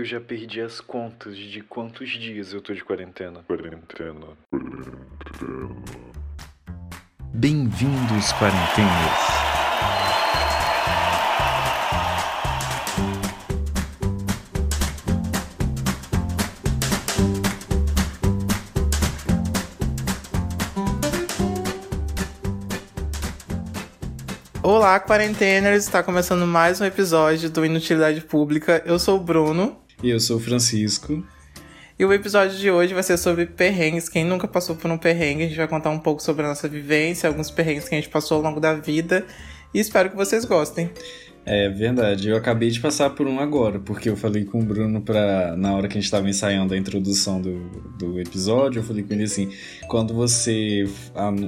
Eu já perdi as contas de quantos dias eu tô de quarentena. Quarentena. Quarentena. Bem-vindos, quarentenas. Olá, quarenteners! Está começando mais um episódio do Inutilidade Pública. Eu sou o Bruno. E eu sou o Francisco. E o episódio de hoje vai ser sobre perrengues. Quem nunca passou por um perrengue, a gente vai contar um pouco sobre a nossa vivência, alguns perrengues que a gente passou ao longo da vida. E espero que vocês gostem. É verdade, eu acabei de passar por um agora, porque eu falei com o Bruno pra, na hora que a gente estava ensaiando a introdução do, do episódio, eu falei com ele assim, quando você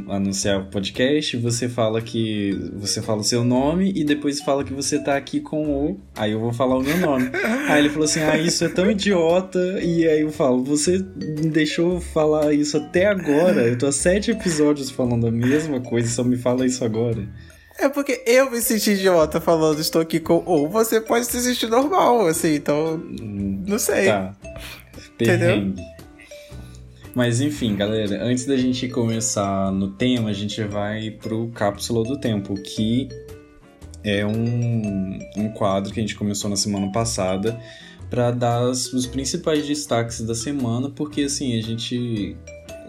anunciar o podcast, você fala que você fala o seu nome e depois fala que você tá aqui com o. Aí eu vou falar o meu nome. aí ele falou assim: Ah, isso é tão idiota. E aí eu falo, você me deixou falar isso até agora. Eu tô há sete episódios falando a mesma coisa, só me fala isso agora. É porque eu me senti idiota falando estou aqui com. Ou você pode se sentir normal, assim, então. Não sei. Tá. Entendeu? Mas enfim, galera, antes da gente começar no tema, a gente vai pro Cápsula do Tempo, que é um, um quadro que a gente começou na semana passada para dar os principais destaques da semana, porque assim, a gente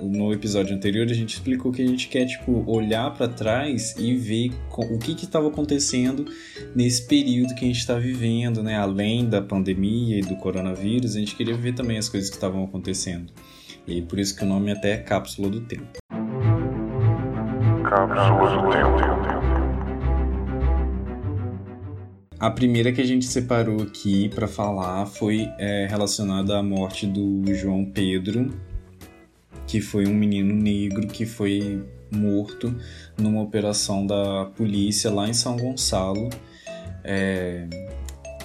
no episódio anterior a gente explicou que a gente quer tipo olhar para trás e ver o que estava acontecendo nesse período que a gente está vivendo, né? Além da pandemia e do coronavírus, a gente queria ver também as coisas que estavam acontecendo. E por isso que o nome até é Cápsula do Tempo. Cápsula do Tempo. A primeira que a gente separou aqui para falar foi é, relacionada à morte do João Pedro, que foi um menino negro que foi morto numa operação da polícia lá em São Gonçalo. É,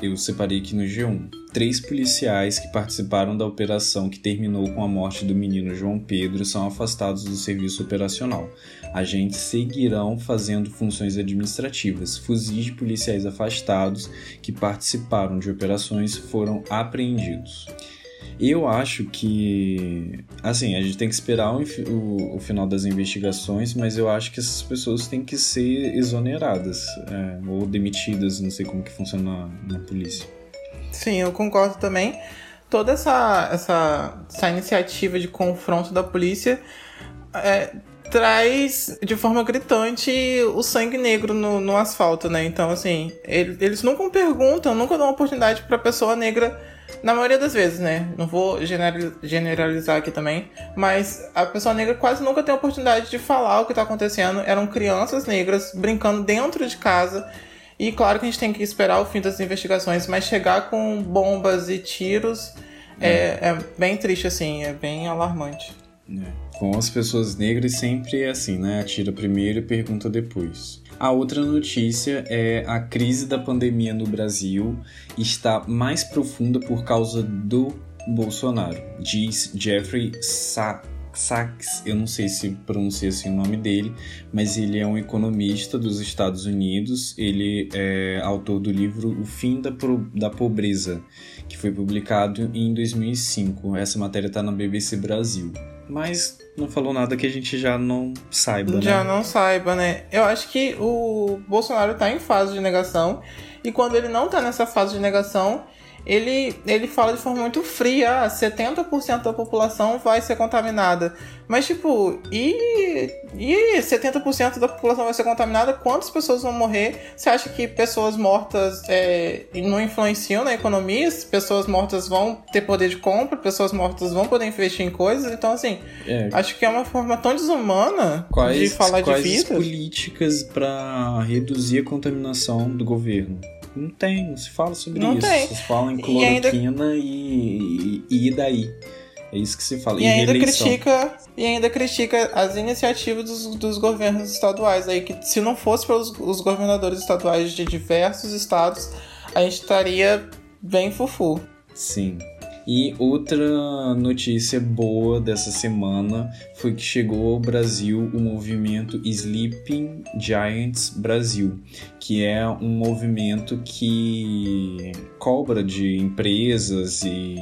eu separei aqui no G1. Três policiais que participaram da operação que terminou com a morte do menino João Pedro são afastados do serviço operacional. Agentes seguirão fazendo funções administrativas. Fuzis de policiais afastados que participaram de operações foram apreendidos. Eu acho que, assim, a gente tem que esperar o, o, o, final das investigações, mas eu acho que essas pessoas têm que ser exoneradas é, ou demitidas, não sei como que funciona na, na polícia. Sim, eu concordo também. Toda essa, essa, essa iniciativa de confronto da polícia é, traz de forma gritante o sangue negro no, no asfalto, né? Então, assim, eles nunca perguntam, nunca dão oportunidade para pessoa negra na maioria das vezes, né? Não vou generalizar aqui também, mas a pessoa negra quase nunca tem a oportunidade de falar o que está acontecendo. Eram crianças negras brincando dentro de casa. E claro que a gente tem que esperar o fim das investigações, mas chegar com bombas e tiros é, é bem triste, assim, é bem alarmante. É. Com as pessoas negras sempre é assim, né? Atira primeiro e pergunta depois. A outra notícia é a crise da pandemia no Brasil está mais profunda por causa do Bolsonaro, diz Jeffrey Sachs, eu não sei se pronuncia assim o nome dele, mas ele é um economista dos Estados Unidos, ele é autor do livro O Fim da, da Pobreza, que foi publicado em 2005. Essa matéria está na BBC Brasil. Mas não falou nada que a gente já não saiba, né? Já não saiba, né? Eu acho que o Bolsonaro tá em fase de negação. E quando ele não tá nessa fase de negação, ele, ele fala de forma muito fria, ah, 70% da população vai ser contaminada. Mas, tipo, e, e 70% da população vai ser contaminada? Quantas pessoas vão morrer? Você acha que pessoas mortas é, não influenciam na economia? Pessoas mortas vão ter poder de compra? Pessoas mortas vão poder investir em coisas? Então, assim, é. acho que é uma forma tão desumana quais, de falar quais de vidas. políticas para reduzir a contaminação do governo? Não tem, não se fala sobre não isso. Tem. Se fala em cloroquina e, ainda... e, e, e daí? É isso que se fala. E, ainda critica e ainda critica as iniciativas dos, dos, governos estaduais aí que se não fosse pelos os governadores estaduais de diversos estados, a gente estaria bem fufu. Sim. E outra notícia boa dessa semana foi que chegou ao Brasil o movimento Sleeping Giants Brasil, que é um movimento que cobra de empresas e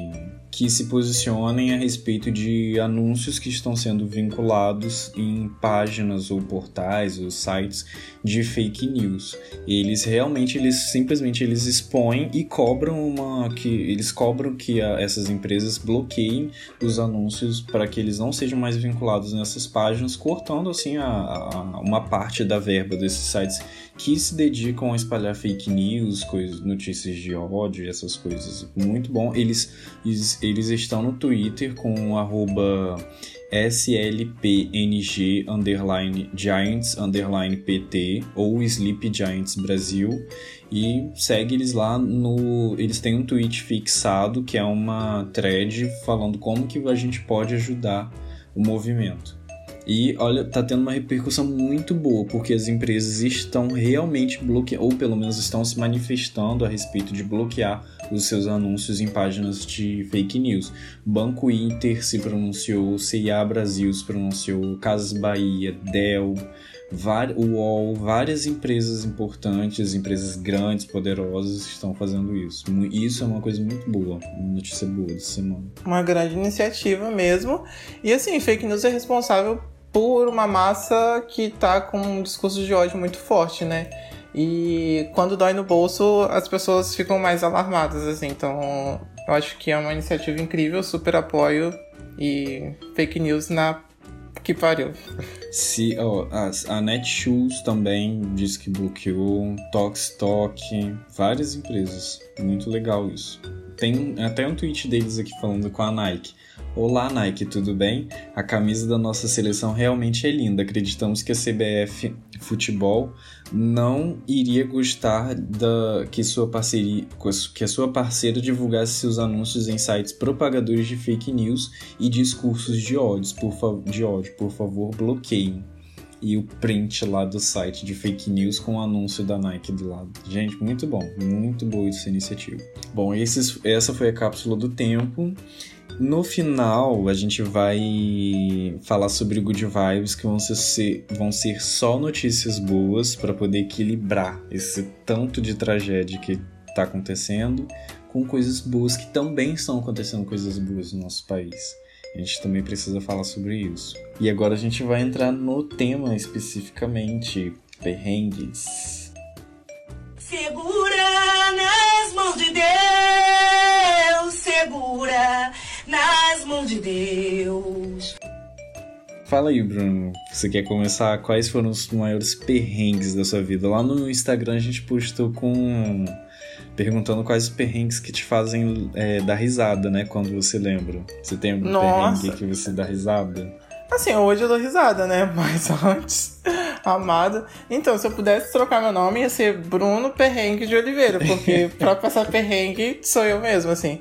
que se posicionem a respeito de anúncios que estão sendo vinculados em páginas ou portais ou sites de fake news. Eles realmente, eles simplesmente eles expõem e cobram uma que eles cobram que a, essas empresas bloqueiem os anúncios para que eles não sejam mais vinculados nessas páginas, cortando assim a, a, uma parte da verba desses sites que se dedicam a espalhar fake news, coisas, notícias de ódio, essas coisas. Muito bom. Eles, eles, eles estão no Twitter com arroba slpng underline giants underline pt ou sleep giants brasil. E segue eles lá no eles têm um tweet fixado que é uma thread falando como que a gente pode ajudar o movimento e olha, tá tendo uma repercussão muito boa, porque as empresas estão realmente bloqueando, ou pelo menos estão se manifestando a respeito de bloquear os seus anúncios em páginas de fake news. Banco Inter se pronunciou, CIA Brasil se pronunciou, Casas Bahia, Dell, UOL, várias empresas importantes, empresas grandes, poderosas estão fazendo isso. Isso é uma coisa muito boa, uma notícia boa dessa semana. Uma grande iniciativa mesmo. E assim, fake news é responsável por uma massa que tá com um discurso de ódio muito forte, né? E quando dói no bolso, as pessoas ficam mais alarmadas, assim. Então, eu acho que é uma iniciativa incrível, super apoio e fake news na que pariu. Se, oh, a, a Netshoes também diz que bloqueou, Tokstok, várias empresas. Muito legal isso. Tem até um tweet deles aqui falando com a Nike. Olá Nike, tudo bem? A camisa da nossa seleção realmente é linda. Acreditamos que a CBF Futebol não iria gostar da que sua parceria, que a sua parceira divulgasse seus anúncios em sites propagadores de fake news e discursos de ódio. Por, de ódio. Por favor, bloqueiem e o print lá do site de fake news com o anúncio da Nike do lado. Gente, muito bom, muito boa essa iniciativa. Bom, esses, essa foi a cápsula do tempo. No final, a gente vai falar sobre good vibes que vão ser, vão ser só notícias boas para poder equilibrar esse tanto de tragédia que está acontecendo com coisas boas que também estão acontecendo coisas boas no nosso país. A gente também precisa falar sobre isso. E agora a gente vai entrar no tema especificamente perrengues. Segura de Deus. Fala aí, Bruno. Você quer começar? Quais foram os maiores perrengues da sua vida? Lá no Instagram a gente postou com. perguntando quais os perrengues que te fazem é, dar risada, né? Quando você lembra. Você tem algum Nossa. perrengue que você dá risada? Assim, hoje eu dou risada, né? Mas antes, amado. Então, se eu pudesse trocar meu nome, ia ser Bruno Perrengue de Oliveira, porque pra passar perrengue sou eu mesmo, assim.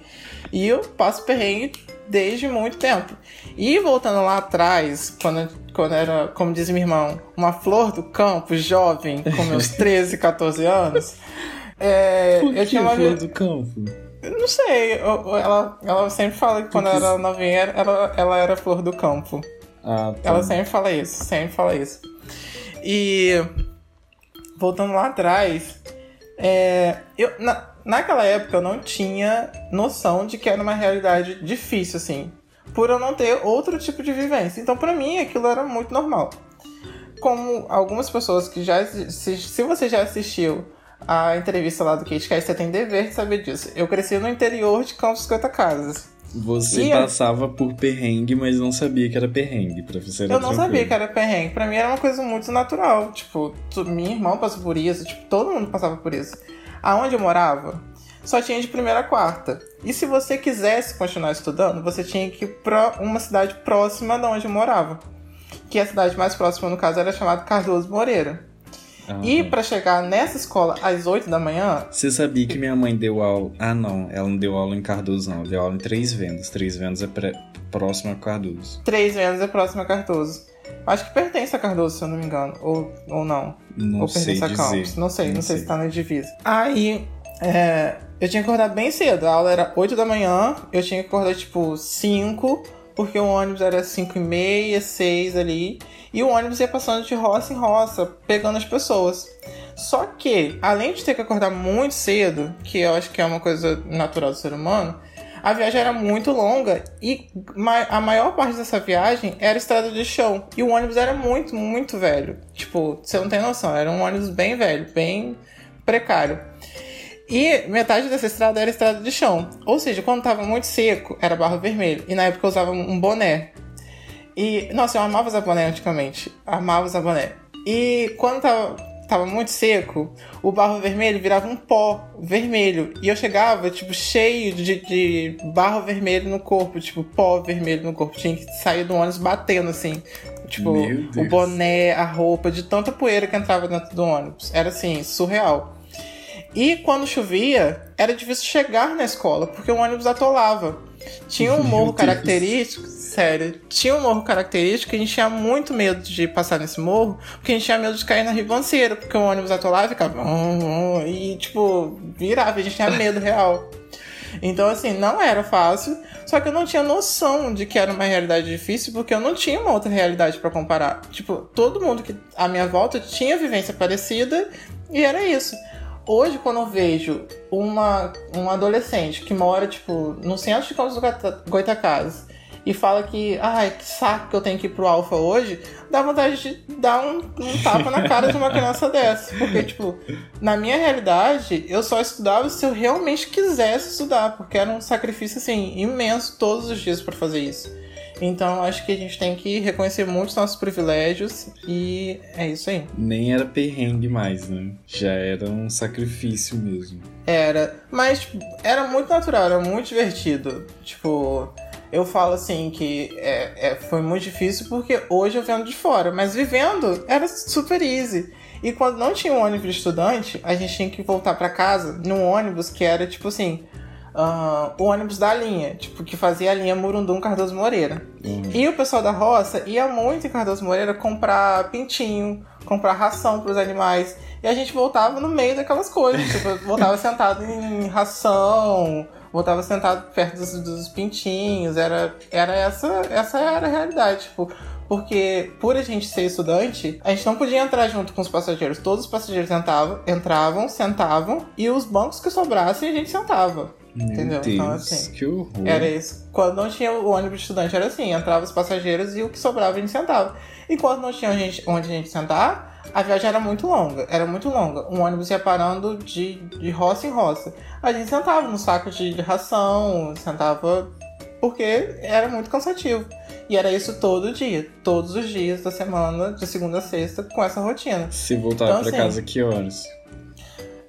E eu passo perrengue desde muito tempo. E voltando lá atrás, quando, quando era, como diz meu irmão, uma flor do campo, jovem, com meus 13, 14 anos. É, Por que eu tinha uma flor do campo? Não sei, ela, ela sempre fala que quando que ela era novinha, ela, ela era flor do campo. Ah, tá. Ela sempre fala isso, sempre fala isso. E voltando lá atrás, é, eu, na, naquela época eu não tinha noção de que era uma realidade difícil, assim, por eu não ter outro tipo de vivência. Então, pra mim, aquilo era muito normal. Como algumas pessoas que já. Se, se você já assistiu a entrevista lá do Kate Kai, você tem dever de saber disso. Eu cresci no interior de Campos 50 Casas. Você E eu- passava por perrengue, mas não sabia que era perrengue. Pra você era Eu não tranquilo. sabia que era perrengue. Pra mim era uma coisa muito natural. Tipo, tu- minha irmã passou por isso, tipo, todo mundo passava por isso. Aonde eu morava, só tinha de primeira a quarta. E se você quisesse continuar estudando, você tinha que ir pra uma cidade próxima de onde eu morava. Que a cidade mais próxima, no caso, era chamada Cardoso Moreira. Ah. E pra chegar nessa escola às 8 da manhã, Você sabia que minha mãe deu aula. Ah, não, ela não deu aula em Cardoso, não. Ela deu aula em Três Vendas. Três Vendas é pré... próximo a Cardoso. três vezes é próxima a Cardoso. Acho que pertence a Cardoso, se eu não me engano. Ou, ou não. Não ou sei pertence a dizer. Campos. Não sei, não, sei, se tá na divisa. Aí é, eu tinha que acordar bem cedo. A aula era 8 da manhã, eu tinha que acordar tipo 5, porque o ônibus era 5 e meia, 6 ali. E o ônibus ia passando de roça em roça, pegando as pessoas. Só que, além de ter que acordar muito cedo, que eu acho que é uma coisa natural do ser humano, a viagem era muito longa e a maior parte dessa viagem era estrada de chão. E o ônibus era muito, muito velho. Tipo, você não tem noção, era um ônibus bem velho, bem precário. E metade dessa estrada era estrada de chão. Ou seja, quando tava muito seco, era barro vermelho. E na época eu usava um boné. E, nossa, eu amava usar boné antigamente. Amava usar boné. E quando tava, tava muito seco, o barro vermelho virava um pó vermelho. E eu chegava, tipo, cheio de, de barro vermelho no corpo, tipo, pó vermelho no corpo. Tinha que sair do ônibus batendo, assim. Tipo, o boné, a roupa, de tanta poeira que entrava dentro do ônibus. Era assim, surreal. E quando chovia, era difícil chegar na escola, porque o ônibus atolava. Tinha um morro característico, sério, tinha um morro característico que a gente tinha muito medo de passar nesse morro, porque a gente tinha medo de cair na ribanceira, porque o ônibus atolava e ficava. E, tipo, virava, a gente tinha medo real. Então, assim, não era fácil, só que eu não tinha noção de que era uma realidade difícil, porque eu não tinha uma outra realidade para comparar. Tipo, todo mundo que à minha volta tinha vivência parecida e era isso. Hoje, quando eu vejo uma, um adolescente que mora, tipo, no centro de Campos do Goitacazes e fala que, ai, que saco que eu tenho que ir pro Alfa hoje, dá vontade de dar um, um tapa na cara de uma criança dessa. Porque, tipo, na minha realidade, eu só estudava se eu realmente quisesse estudar, porque era um sacrifício, assim, imenso todos os dias para fazer isso. Então acho que a gente tem que reconhecer muito os nossos privilégios e é isso aí. Nem era perrengue mais, né? Já era um sacrifício mesmo. Era, mas tipo, era muito natural, era muito divertido. Tipo, eu falo assim que é, é, foi muito difícil porque hoje eu vendo de fora, mas vivendo era super easy. E quando não tinha um ônibus de estudante, a gente tinha que voltar para casa num ônibus que era tipo assim, uh, o ônibus da linha, tipo, que fazia a linha Murundum Cardoso Moreira. Uhum. E o pessoal da roça ia muito em Cardoso Moreira comprar pintinho, comprar ração para os animais. E a gente voltava no meio daquelas coisas, tipo, voltava sentado em ração, voltava sentado perto dos, dos, pintinhos, era, era essa, essa era a realidade, tipo, porque por a gente ser estudante, a gente não podia entrar junto com os passageiros. Todos os passageiros entravam, entravam sentavam, e os bancos que sobrassem a gente sentava. Meu entendeu? Deus, então, assim, que horror. Era isso. Quando não tinha o ônibus de estudante, era assim: entrava os passageiros e o que sobrava a gente sentava. E quando não tinha gente, onde a gente sentar, a viagem era muito longa. Era muito longa. Um ônibus ia parando de, de roça em roça. A gente sentava no saco de, de ração, sentava porque era muito cansativo. E era isso todo dia, todos os dias da semana, de segunda a sexta, com essa rotina. Se voltava então, pra assim, casa que horas?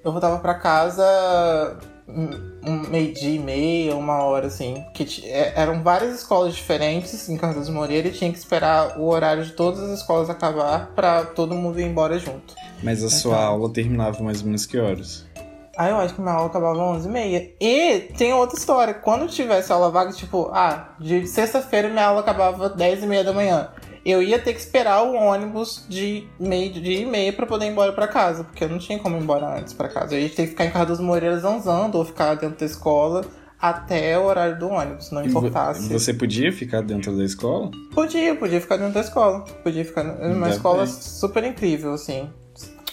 Eu voltava para casa um meio-dia e meia, uma hora, assim. Que é, eram várias escolas diferentes em Carlos Moreira e tinha que esperar o horário de todas as escolas acabar para todo mundo ir embora junto. Mas a sua então, aula terminava mais ou menos que horas? Ah, eu acho que minha aula acabava às 11h30. E tem outra história. Quando tivesse aula vaga, tipo, ah, de sexta-feira minha aula acabava às 10h30 da manhã eu ia ter que esperar o ônibus de meio dia e meia para poder ir embora para casa, porque eu não tinha como ir embora antes para casa. Eu ia ter que ficar em Carlos Moreira zanzando ou ficar dentro da escola até o horário do ônibus, não importasse. Você podia ficar dentro da escola? Podia, podia ficar dentro da escola. Podia ficar numa escola bem. super incrível, assim.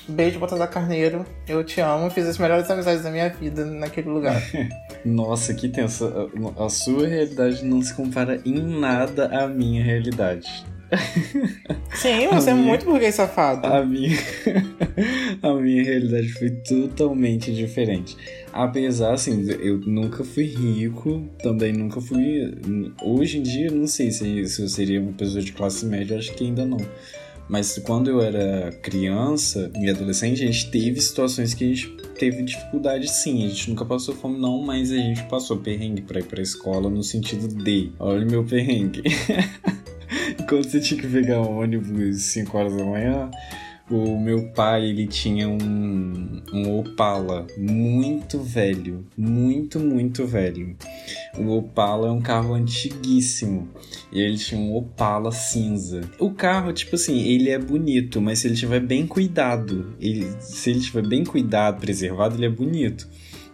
Beijo, da Carneiro. Eu te amo. Fiz as melhores amizades da minha vida naquele lugar. Nossa, que tensa. A sua realidade não se compara em nada à minha realidade. Sim, você é muito burguês safado. A minha, a minha realidade foi totalmente diferente. Apesar, assim, eu nunca fui rico, também nunca fui. Hoje em dia, não sei se, se eu seria uma pessoa de classe média, acho que ainda não. Mas quando eu era criança e adolescente, a gente teve situações que a gente teve dificuldade sim. A gente nunca passou fome, não, mas a gente passou perrengue pra ir pra escola no sentido de: olha o meu perrengue. Quando você tinha que pegar um ônibus 5 horas da manhã, o meu pai ele tinha um, um Opala muito velho, muito, muito velho. O Opala é um carro antiguíssimo e ele tinha um Opala cinza. O carro, tipo assim, ele é bonito, mas se ele tiver bem cuidado, ele, se ele tiver bem cuidado, preservado, ele é bonito.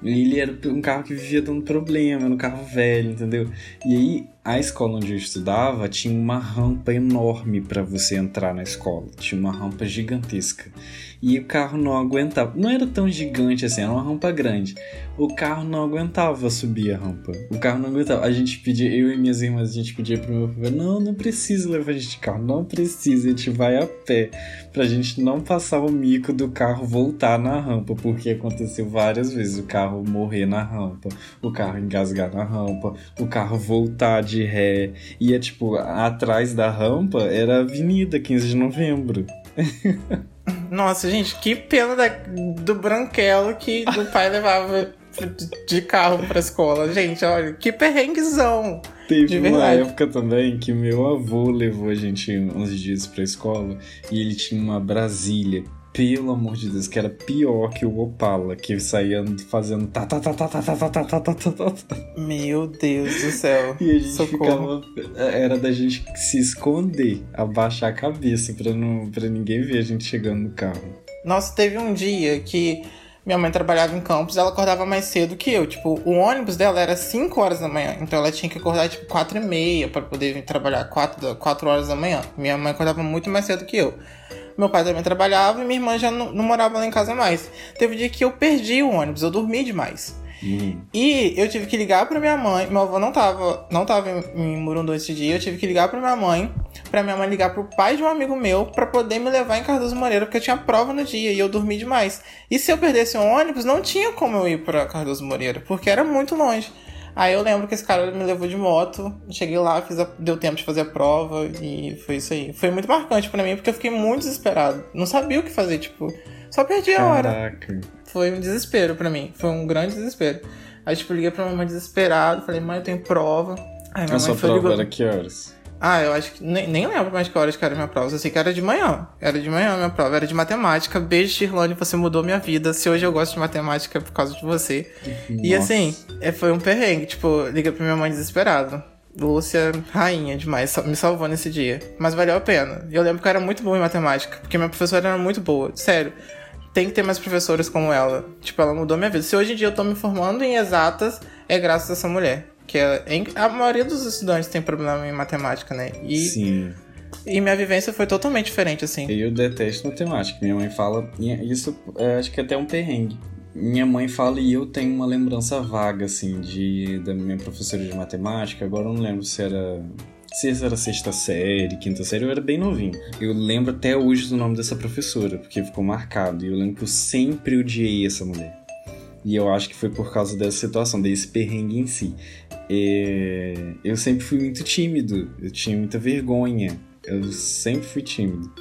Ele era um carro que vivia dando problema, era um carro velho, entendeu? E aí, a escola onde eu estudava tinha uma rampa enorme para você entrar na escola. Tinha uma rampa gigantesca. E o carro não aguentava. Não era tão gigante assim, era uma rampa grande. O carro não aguentava subir a rampa. O carro não aguentava. A gente pedia, eu e minhas irmãs, a gente pedia pro meu pai: não, não precisa levar a gente de carro, não precisa, a gente vai a pé. Pra gente não passar o mico do carro voltar na rampa, porque aconteceu várias vezes o carro morrer na rampa, o carro engasgar na rampa, o carro voltar de ré. É tipo, atrás da rampa era a Avenida 15 de Novembro. Nossa, gente, que pena da- do branquelo que o pai levava de carro pra escola. Gente, olha, que perrenguezão. Teve De uma época também que meu avô levou a gente uns dias pra escola e ele tinha uma Brasília. Pelo amor de Deus, que era pior que o Opala, que saía fazendo tá tá tá tá tá tá tá tá tá tá tá tá. Meu Deus do céu. E a gente Socorro. ficava. Era da gente se esconder, abaixar a cabeça pra, não, pra ninguém ver a gente chegando no carro. Nossa, teve um dia que minha mãe trabalhava em campus, ela acordava mais cedo que eu. Tipo, o ônibus dela era 5 horas da manhã, então ela tinha que acordar tipo 4 e meia pra poder vir trabalhar 4, da- 4 horas da manhã. Minha mãe acordava muito mais cedo que eu. Meu pai também trabalhava e minha irmã já não, não morava lá em casa mais. Teve um dia que eu perdi o ônibus, eu dormi demais. Hum. E eu tive que ligar pra minha mãe. Meu avô não tava, não tava em, em Murundu esse dia. Eu tive que ligar pra minha mãe, pra minha mãe ligar pro pai de um amigo meu pra poder me levar em Cardoso Moreira, porque eu tinha prova no dia e eu dormi demais. E se eu perdesse o ônibus, não tinha como eu ir pra Cardoso Moreira, porque era muito longe. Aí eu lembro que esse cara me levou de moto, cheguei lá, fiz a- deu tempo de fazer a prova e foi isso aí. Foi muito marcante pra mim, porque eu fiquei muito desesperado. Não sabia o que fazer, tipo, só perdi a hora. Caraca. Foi um desespero pra mim. Foi um grande desespero. Aí, tipo, liguei pra minha mãe desesperado. Falei, mãe, eu tenho prova. Aí minha A sua mãe foi prova ligou. era que horas? Ah, eu acho que. Nem, nem lembro mais que horas que era a minha prova. Eu sei que era de manhã. Era de manhã a minha prova. Era de matemática. Beijo, Shirlane, você mudou minha vida. Se hoje eu gosto de matemática é por causa de você. E Nossa. assim, é, foi um perrengue. Tipo, liguei pra minha mãe desesperado. Lúcia, rainha demais, me salvou nesse dia. Mas valeu a pena. E eu lembro que eu era muito boa em matemática, porque minha professora era muito boa. Sério, tem que ter mais professores como ela. Tipo, ela mudou minha vida. Se hoje em dia eu tô me formando em exatas, é graças a essa mulher. Que é, a maioria dos estudantes tem problema em matemática, né? E, Sim. e minha vivência foi totalmente diferente, assim. Eu detesto matemática. Minha mãe fala. Isso é, acho que é até um perrengue. Minha mãe fala e eu tenho uma lembrança vaga, assim, de da minha professora de matemática. Agora eu não lembro se era. Se era sexta série, quinta série, eu era bem novinho. Eu lembro até hoje do nome dessa professora, porque ficou marcado. E eu lembro que eu sempre odiei essa mulher. E eu acho que foi por causa dessa situação, desse perrengue em si. É, Eu sempre fui muito tímido, eu tinha muita vergonha. Eu sempre fui tímido.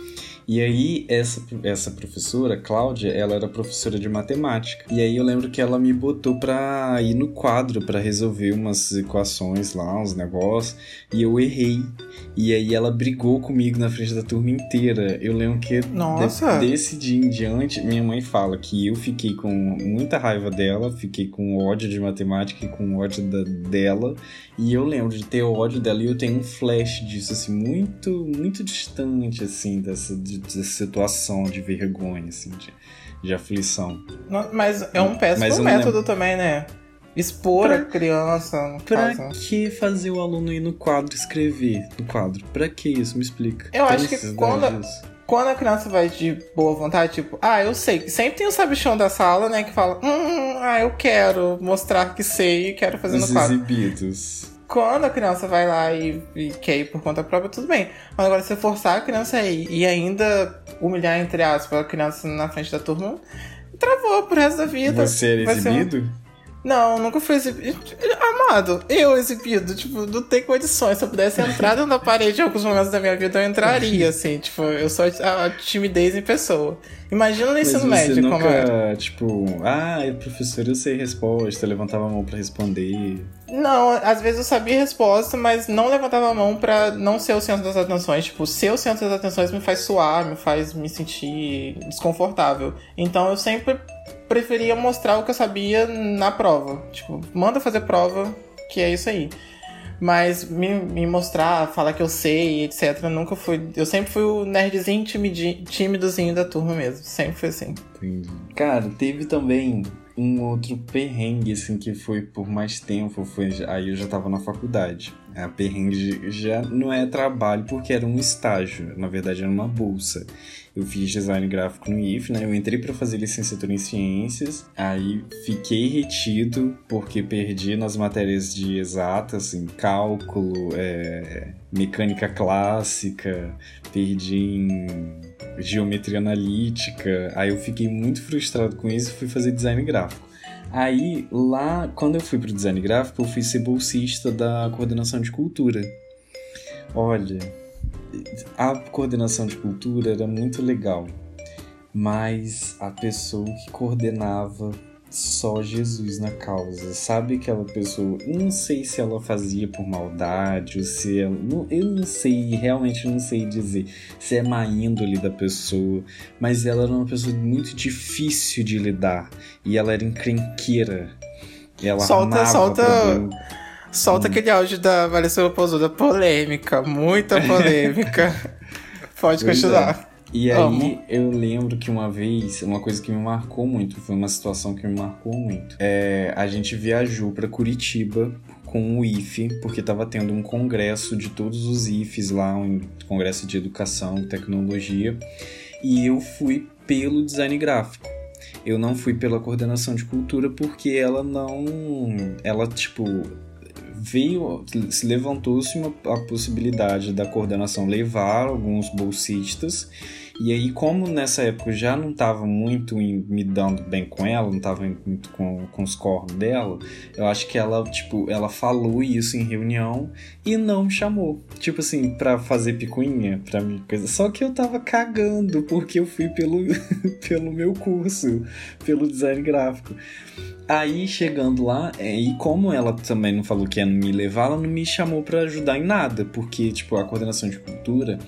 E aí, essa, essa professora, Cláudia, ela era professora de matemática. E aí eu lembro que ela me botou pra ir no quadro pra resolver umas equações lá, uns negócios. E eu errei. E aí ela brigou comigo na frente da turma inteira. Eu lembro que Nossa! de- desse dia em diante, minha mãe fala que eu fiquei com muita raiva dela, fiquei com ódio de matemática e com ódio da- dela. E eu lembro de ter ódio dela e eu tenho um flash disso, assim, muito, muito distante, assim, dessa, de- dessa situação de vergonha, assim, de, de aflição. Mas é um péssimo eu não método também, né? Expor Pra- a criança, no Pra caso. que fazer o aluno ir no quadro escrever no quadro? Pra que isso? Me explica. Eu Tem acho que quando- disso? Quando a criança vai de boa vontade, tipo, ah, eu sei. Sempre tem o sabichão da sala, né, que fala, hum, ah, eu quero mostrar que sei e quero fazer Os no quadro. exibidos. Quando a criança vai lá e, e quer ir por conta própria, tudo bem. Mas agora, se forçar a criança a ir e ainda humilhar, entre aspas, a criança na frente da turma, travou pro resto da vida. Você era Vai ser um- exibido? Não, nunca fui exibido. Amado, eu exibido, tipo, não tem condições. Se eu pudesse entrar dentro da parede em alguns momentos da minha vida, eu entraria, assim, tipo, eu sou a, a timidez em pessoa. Imagina no ensino médio nunca, como é. tipo, ah, professor, eu sei resposta, eu levantava a mão pra responder. Não, às vezes eu sabia a resposta, mas não levantava a mão pra não ser o centro das atenções. Tipo, ser o centro das atenções me faz suar, me faz me sentir desconfortável. Então eu sempre preferia mostrar o que eu sabia na prova. Tipo, manda fazer prova, que é isso aí. Mas me, me mostrar, falar que eu sei, etc. Nunca fui. Eu sempre fui o nerdzinho timidi- tímidozinho da turma mesmo. Sempre foi assim. Entendi. Cara, teve também um outro perrengue, assim, que foi por mais tempo, foi aí eu já tava na faculdade. A perrengue já não é trabalho porque era um estágio, na verdade era uma bolsa. Eu fiz design gráfico no IF, né? Eu entrei para fazer licenciatura em ciências, aí fiquei retido porque perdi nas matérias de exatas, em cálculo, é, mecânica clássica, perdi em geometria analítica. Aí eu fiquei muito frustrado com isso e fui fazer design gráfico. Aí, lá, quando eu fui pro design gráfico, eu fui ser bolsista da coordenação de cultura. Olha, a coordenação de cultura era muito legal, mas a pessoa que coordenava só Jesus na causa. Sabe aquela pessoa? Não sei se ela fazia por maldade ou se ela. Não, eu não sei, realmente não sei dizer se é má índole da pessoa, mas ela era uma pessoa muito difícil de lidar e ela era encrenqueira. Ela Solta, solta. Solta Hum. aquele áudio da Vanessa Pozuda. Polêmica, muita polêmica. Pode Pois continuar. E aí Amo. eu lembro que uma vez, uma coisa que me marcou muito, foi uma situação que me marcou muito. É, a gente viajou para Curitiba com o IFE, porque estava tendo um congresso de todos os IFES lá, um congresso de educação, tecnologia, e eu fui pelo design gráfico. Eu não fui pela coordenação de cultura porque ela não, ela tipo veio, se levantou-se a possibilidade da coordenação levar alguns bolsistas. E aí, como nessa época eu já não estava muito em- me dando bem com ela, não estava muito com, com os cornos dela, eu acho que ela, tipo, ela falou isso em reunião e não me chamou. Tipo assim, pra fazer picuinha pra mim, coisa. Só que eu tava cagando, porque eu fui pelo, pelo meu curso, pelo design gráfico. Aí chegando lá, é, e como ela também não falou que ia me levar, ela não me chamou pra ajudar em nada, porque tipo a coordenação de cultura,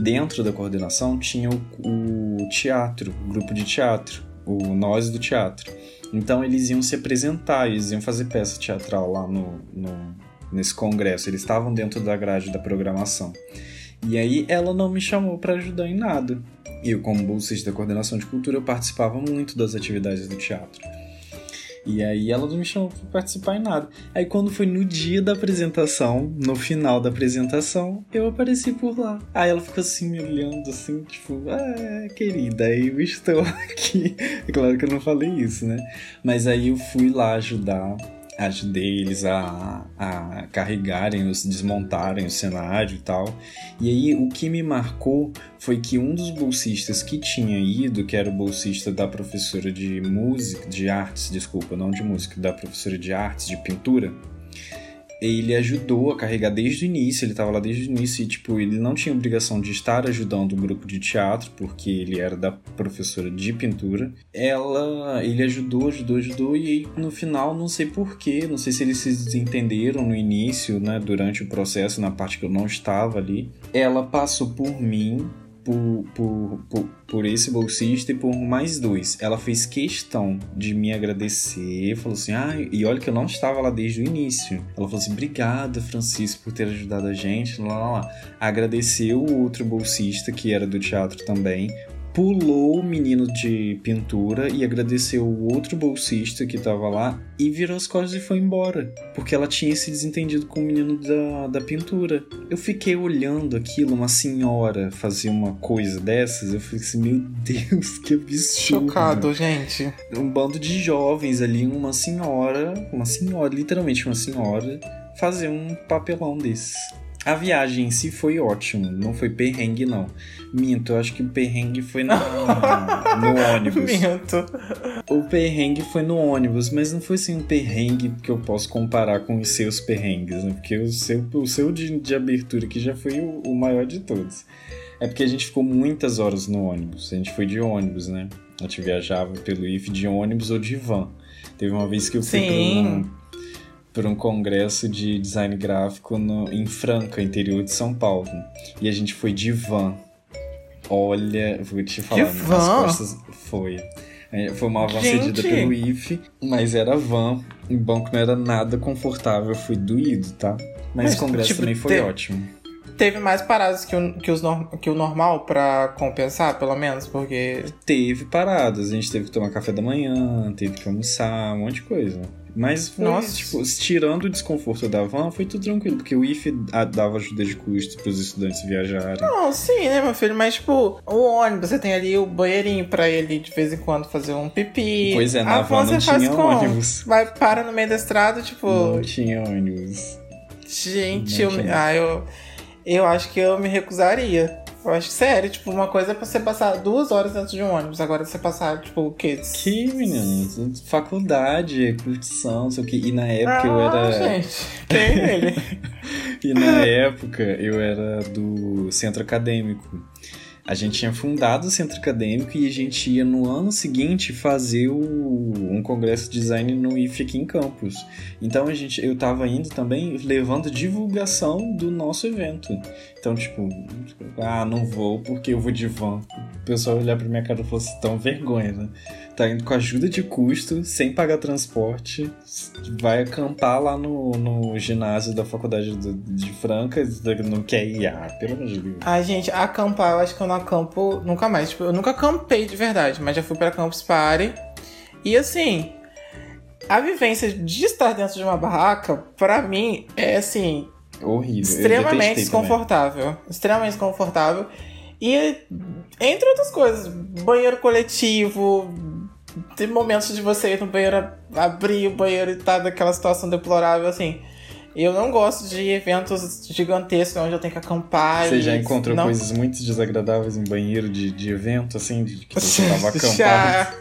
dentro da coordenação tinha o, o teatro, o grupo de teatro, o nós do teatro. Então eles iam se apresentar, eles iam fazer peça teatral lá no, no- nesse congresso. Eles estavam dentro da grade da programação. E aí ela não me chamou pra ajudar em nada. Eu, como bolsista da coordenação de cultura, eu participava muito das atividades do teatro. E aí ela não me chamou pra participar em nada. Aí quando foi no dia da apresentação, no final da apresentação, eu apareci por lá. Aí ela ficou assim me olhando assim, tipo, ah, querida, eu estou aqui. É claro que eu não falei isso, né? Mas aí eu fui lá ajudar. Ajudei eles a, a carregarem, os desmontarem o cenário e tal. E aí o que me marcou foi que um dos bolsistas que tinha ido, que era o bolsista da professora de música, de artes, desculpa, não de música, da professora de artes, de pintura, ele ajudou a carregar desde o início, ele estava lá desde o início e, tipo, ele não tinha obrigação de estar ajudando o grupo de teatro, porque ele era da professora de pintura. Ela, ele ajudou, ajudou, ajudou, e no final, não sei porquê, não sei se eles se desentenderam no início, né, durante o processo, na parte que eu não estava ali. Ela passou por mim, por, por, por, por esse bolsista e por mais dois. Ela fez questão de me agradecer, falou assim: ah, e olha que eu não estava lá desde o início. Ela falou assim: obrigada, Francisco, por ter ajudado a gente. Lá, lá, lá. Agradeceu o outro bolsista, que era do teatro também. Pulou o menino de pintura e agradeceu o outro bolsista que tava lá e virou as costas e foi embora. Porque ela tinha se desentendido com o menino da, da pintura. Eu fiquei olhando aquilo, uma senhora fazer uma coisa dessas. Eu falei assim: meu Deus, que absurdo. Chocado, gente. Um bando de jovens ali, uma senhora, uma senhora, literalmente uma senhora, fazer um papelão desses. A viagem em si foi ótimo, não foi perrengue não. Minto, eu acho que o perrengue foi no, no ônibus. Minto. O perrengue foi no ônibus, mas não foi assim um perrengue que eu posso comparar com os seus perrengues, né? Porque o seu, o seu de, de abertura aqui já foi o, o maior de todos. É porque a gente ficou muitas horas no ônibus. A gente foi de ônibus, né? A gente viajava pelo IF de ônibus ou de van. Teve uma vez que eu fui Sim. Pra um congresso de design gráfico no, em Franca, interior de São Paulo. E a gente foi de van. Olha, vou te falar, as van? costas foi. É, Foi uma van Gente! cedida pelo IF, mas era van. O banco não era nada confortável, foi doído, tá? Mas, Mas, o congresso tipo, também foi te- ótimo. teve mais paradas que o, que os, que o normal pra compensar, pelo menos, porque. Teve paradas, a gente teve que tomar café da manhã, teve que almoçar, um monte de coisa. Mas foi, Nossa. tipo, tirando o desconforto da van, foi tudo tranquilo, porque o IFE a- dava ajuda de custo pros estudantes viajarem. Não, sim, né, meu filho? Mas, tipo, o ônibus, você tem ali o banheirinho pra ele de vez em quando fazer um pipi. Pois é, na A van não você faz tinha ônibus. Vai, para no meio da estrada, tipo. Não tinha ônibus. Gente, Não eu, tinha. ah, eu, eu acho que eu me recusaria. Eu acho que, sério, tipo, uma coisa é você passar duas horas dentro de um ônibus, agora você passar, tipo, o quê? Que, menino? Faculdade, curtição, não sei o que. E na época eu Ah, era. gente, tem ele. E na época eu era do centro acadêmico. A gente tinha fundado o centro acadêmico e a gente ia no ano seguinte fazer o- um congresso de design no IF aqui em Campos. Então a gente, eu tava indo também levando divulgação do nosso evento. Então, tipo, ah, não vou porque eu vou de van. O pessoal olhar pra minha cara e falou assim, tão vergonha, né? Tá indo com ajuda de custo, sem pagar transporte, vai acampar lá no, no ginásio da faculdade do- de Franca, não quer ir, ah, pelo amor de Deus. Ai, gente, acampar, eu acho que eu não acampo nunca mais. Tipo, eu nunca acampei de verdade, mas já fui pra Campus Party. E assim, a vivência de estar dentro de uma barraca, pra mim, é assim, Horrível. extremamente detestei também. desconfortável. Extremamente desconfortável. E, entre outras coisas, banheiro coletivo. Tem momentos de você ir no banheiro, abrir o banheiro e tá daquela situação deplorável, assim. Eu não gosto de eventos gigantescos onde eu tenho que acampar. Você e já encontrou não coisas muito desagradáveis em banheiro de, de evento, assim, de que você tava acampado? Já,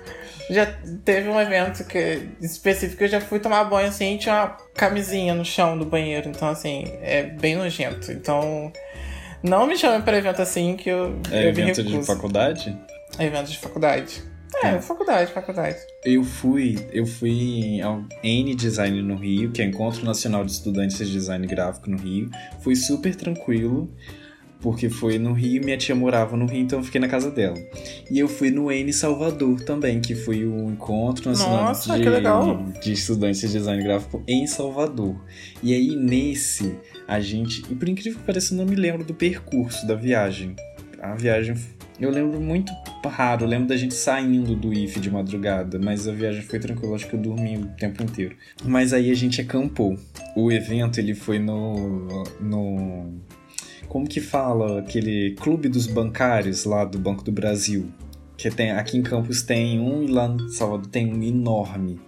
já teve um evento que, específico que eu já fui tomar banho assim e tinha uma camisinha no chão do banheiro. Então, assim, é bem nojento. Então, não me chamem para evento assim que eu, É eu evento de faculdade? Evento de faculdade. É, É. faculdade, faculdade. Eu fui, eu fui ao N Design no Rio, que é Encontro Nacional de Estudantes de Design Gráfico no Rio. Fui super tranquilo, porque foi no Rio, minha tia morava no Rio, então eu fiquei na casa dela. E eu fui no N Salvador também, que foi o Encontro Nacional Nossa, de, de Estudantes de Design Gráfico em Salvador. E aí nesse, a gente, e por incrível que pareça, eu não me lembro do percurso da viagem. A viagem eu lembro muito raro, eu lembro da gente saindo do IF de madrugada, mas a viagem foi tranquila, acho que eu dormi o tempo inteiro. Mas aí a gente acampou. O evento ele foi no no como que fala aquele clube dos bancários lá do Banco do Brasil, que tem aqui em Campos tem um e lá em Salvador tem um enorme.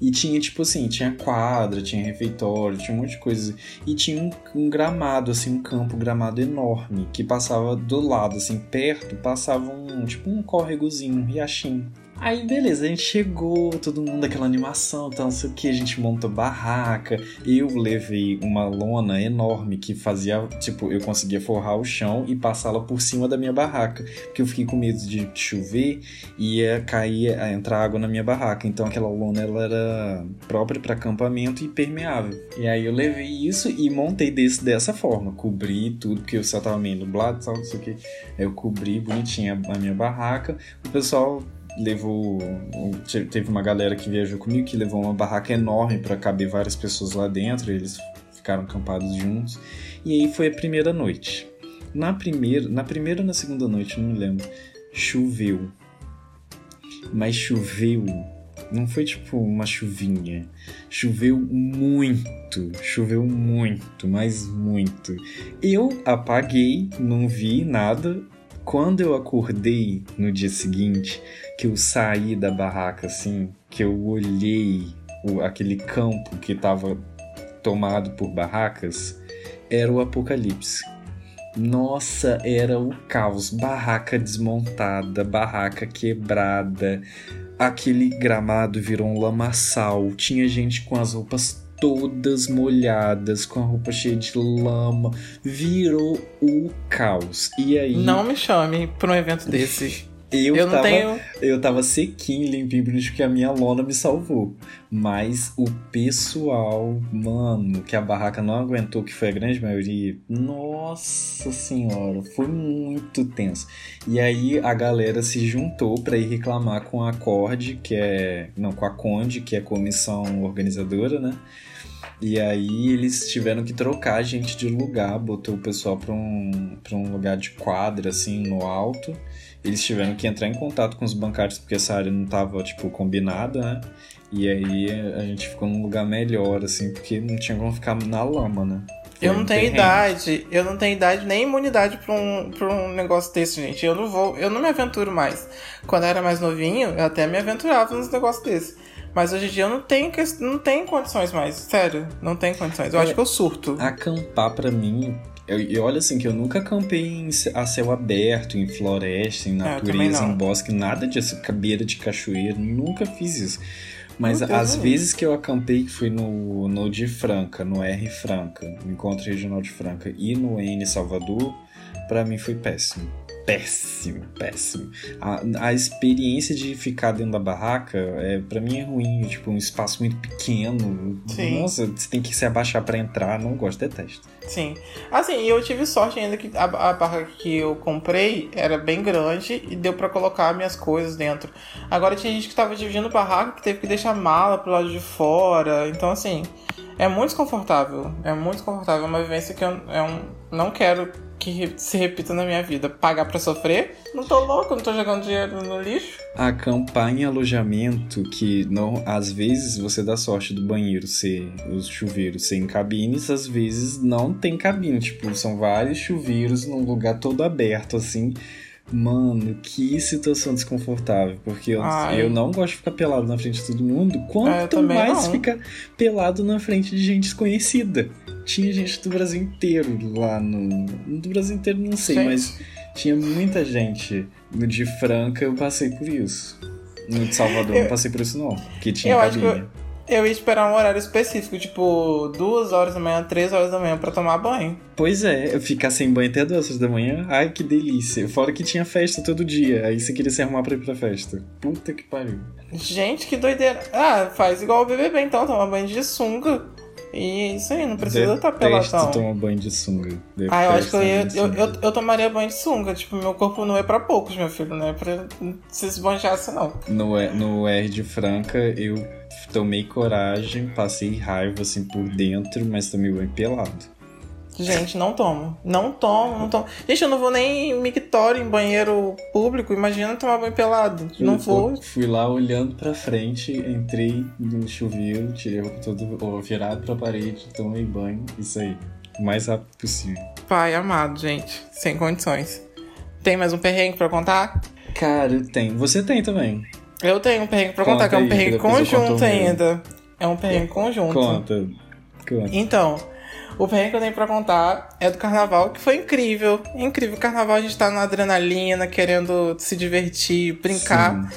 E tinha, tipo assim, tinha quadra, tinha refeitório, tinha um monte de coisa. E tinha um, um gramado, assim, um campo gramado enorme, que passava do lado, assim, perto, passava um, tipo um córregozinho, um riachinho. Aí, beleza, a gente chegou, todo mundo, aquela animação, tal, não sei o que, a gente montou barraca. Eu levei uma lona enorme que fazia, tipo, eu conseguia forrar o chão e passá-la por cima da minha barraca. Porque eu fiquei com medo de chover e ia cair, ia entrar água na minha barraca. Então aquela lona, ela era própria para acampamento e permeável. E aí eu levei isso e montei desse, dessa forma. Cobri tudo, porque o céu tava meio nublado, tal, não sei o que. Eu cobri bonitinha a minha barraca. O pessoal levou. Teve uma galera que viajou comigo que levou uma barraca enorme para caber várias pessoas lá dentro. Eles ficaram acampados juntos. E aí foi a primeira noite. Na primeira, na primeira ou na segunda noite, não me lembro. Choveu. Mas choveu. Não foi tipo uma chuvinha. Choveu muito. Choveu muito, mas muito. Eu apaguei, não vi nada. Quando eu acordei no dia seguinte, que eu saí da barraca assim, que eu olhei o, aquele campo que estava tomado por barracas, era o apocalipse. Nossa, era o caos. Barraca desmontada, barraca quebrada. Aquele gramado virou um lamaçal. Tinha gente com as roupas todas molhadas, com a roupa cheia de lama. Virou o caos. E aí. Não me chame pra um evento desse. Eu, Eu, tava, tenho. eu tava sequinho, limpinho, bonito, porque a minha lona me salvou. Mas o pessoal, mano, que a barraca não aguentou, que foi a grande maioria, nossa senhora, foi muito tenso. E aí a galera se juntou pra ir reclamar com a CORD, que é. Não, com a CONDE, que é a comissão organizadora, né? E aí eles tiveram que trocar a gente de lugar, botou o pessoal pra um, pra um lugar de quadra, assim, no alto. Eles tiveram que entrar em contato com os bancários, porque essa área não tava, tipo, combinada, né? E aí a gente ficou num lugar melhor, assim, porque não tinha como ficar na lama, né? Foi Eu não tenho perrengue. idade, eu não tenho idade nem imunidade pra um, pra um negócio desse, gente. Eu não vou, eu não me aventuro mais. Quando eu era mais novinho, eu até me aventurava nos negócios desses. Mas hoje em dia eu não tenho, que- não tenho condições mais. Sério, não tenho condições. Eu É. acho que eu surto. Acampar pra mim. Eu, e olha assim, que eu nunca acampei em, a céu aberto, em floresta, em É, natureza, em bosque, nada disso, beira de cachoeira, nunca fiz isso. Mas as não. vezes que eu acampei, que foi no, no de Franca, no R Franca, no Encontro Regional de Franca, e no N Salvador, pra mim foi péssimo. Péssimo, péssimo. A, a experiência de ficar dentro da barraca, é, para mim é ruim. Tipo, um espaço muito pequeno. Sim. Nossa, você tem que se abaixar pra entrar. Não gosto, detesto. Sim. Assim, eu tive sorte ainda que a, a barra que eu comprei era bem grande e deu pra colocar minhas coisas dentro. Agora tinha gente que tava dividindo barraca que teve que deixar mala pro lado de fora. Então, assim, é muito desconfortável. É muito desconfortável. É uma vivência que eu, eu não quero que se repita na minha vida. Pagar pra sofrer? Não tô louco, não tô jogando dinheiro no lixo. Acampar em alojamento que não, às vezes você dá sorte do banheiro ser os chuveiros serem cabines, às vezes não tem cabine, tipo, são vários chuveiros num lugar todo aberto assim. Mano, que situação desconfortável, porque eu, Ai. eu não gosto de ficar pelado na frente de todo mundo, eu quanto mais não. ficar pelado na frente de gente desconhecida. Tinha gente do Brasil inteiro lá no. Do Brasil inteiro não sei, Gente. mas tinha muita gente. No de Franca eu passei por isso. No de Salvador eu não passei por isso não. Que tinha Eu cabine. Eu ia esperar um horário específico, tipo, duas horas da manhã, três horas da manhã pra tomar banho. Pois é, eu ficar sem banho até duas horas da manhã, ai que delícia. Fora que tinha festa todo dia, aí você queria se arrumar pra ir pra festa. Puta que pariu. Gente, que doideira. Ah, faz igual o BBB então, toma banho de sunga. E é isso aí, não precisa estar Detesto peladão. tomar banho de sunga. Ah, eu acho que eu, ia, Detesto eu, eu, eu tomaria banho de sunga. Tipo, meu corpo não é pra poucos, meu filho, não é pra se esbanjasse, não. No, no R de Franca, eu tomei coragem, passei raiva assim por dentro, mas tomei banho pelado. Gente, não tomo. Não tomo, não tomo. Gente, eu não vou nem em mictório em banheiro público. Imagina tomar banho pelado. Não Eu vou. Fui lá olhando pra frente, entrei no chuveiro, tirei toda ó, virado pra parede, tomei banho, isso aí. O mais rápido possível. Pai amado, gente. Sem condições. Tem mais um perrengue pra contar? Cara, eu tenho. Você tem também. Eu tenho um perrengue pra Conta contar, que é um perrengue o conjunto ainda. É um perrengue conjunto. Conta. Conta. Então, o perrengue que eu tenho pra contar é do carnaval, que foi incrível. Incrível. Carnaval a gente tá na adrenalina, querendo se divertir, brincar. Sim.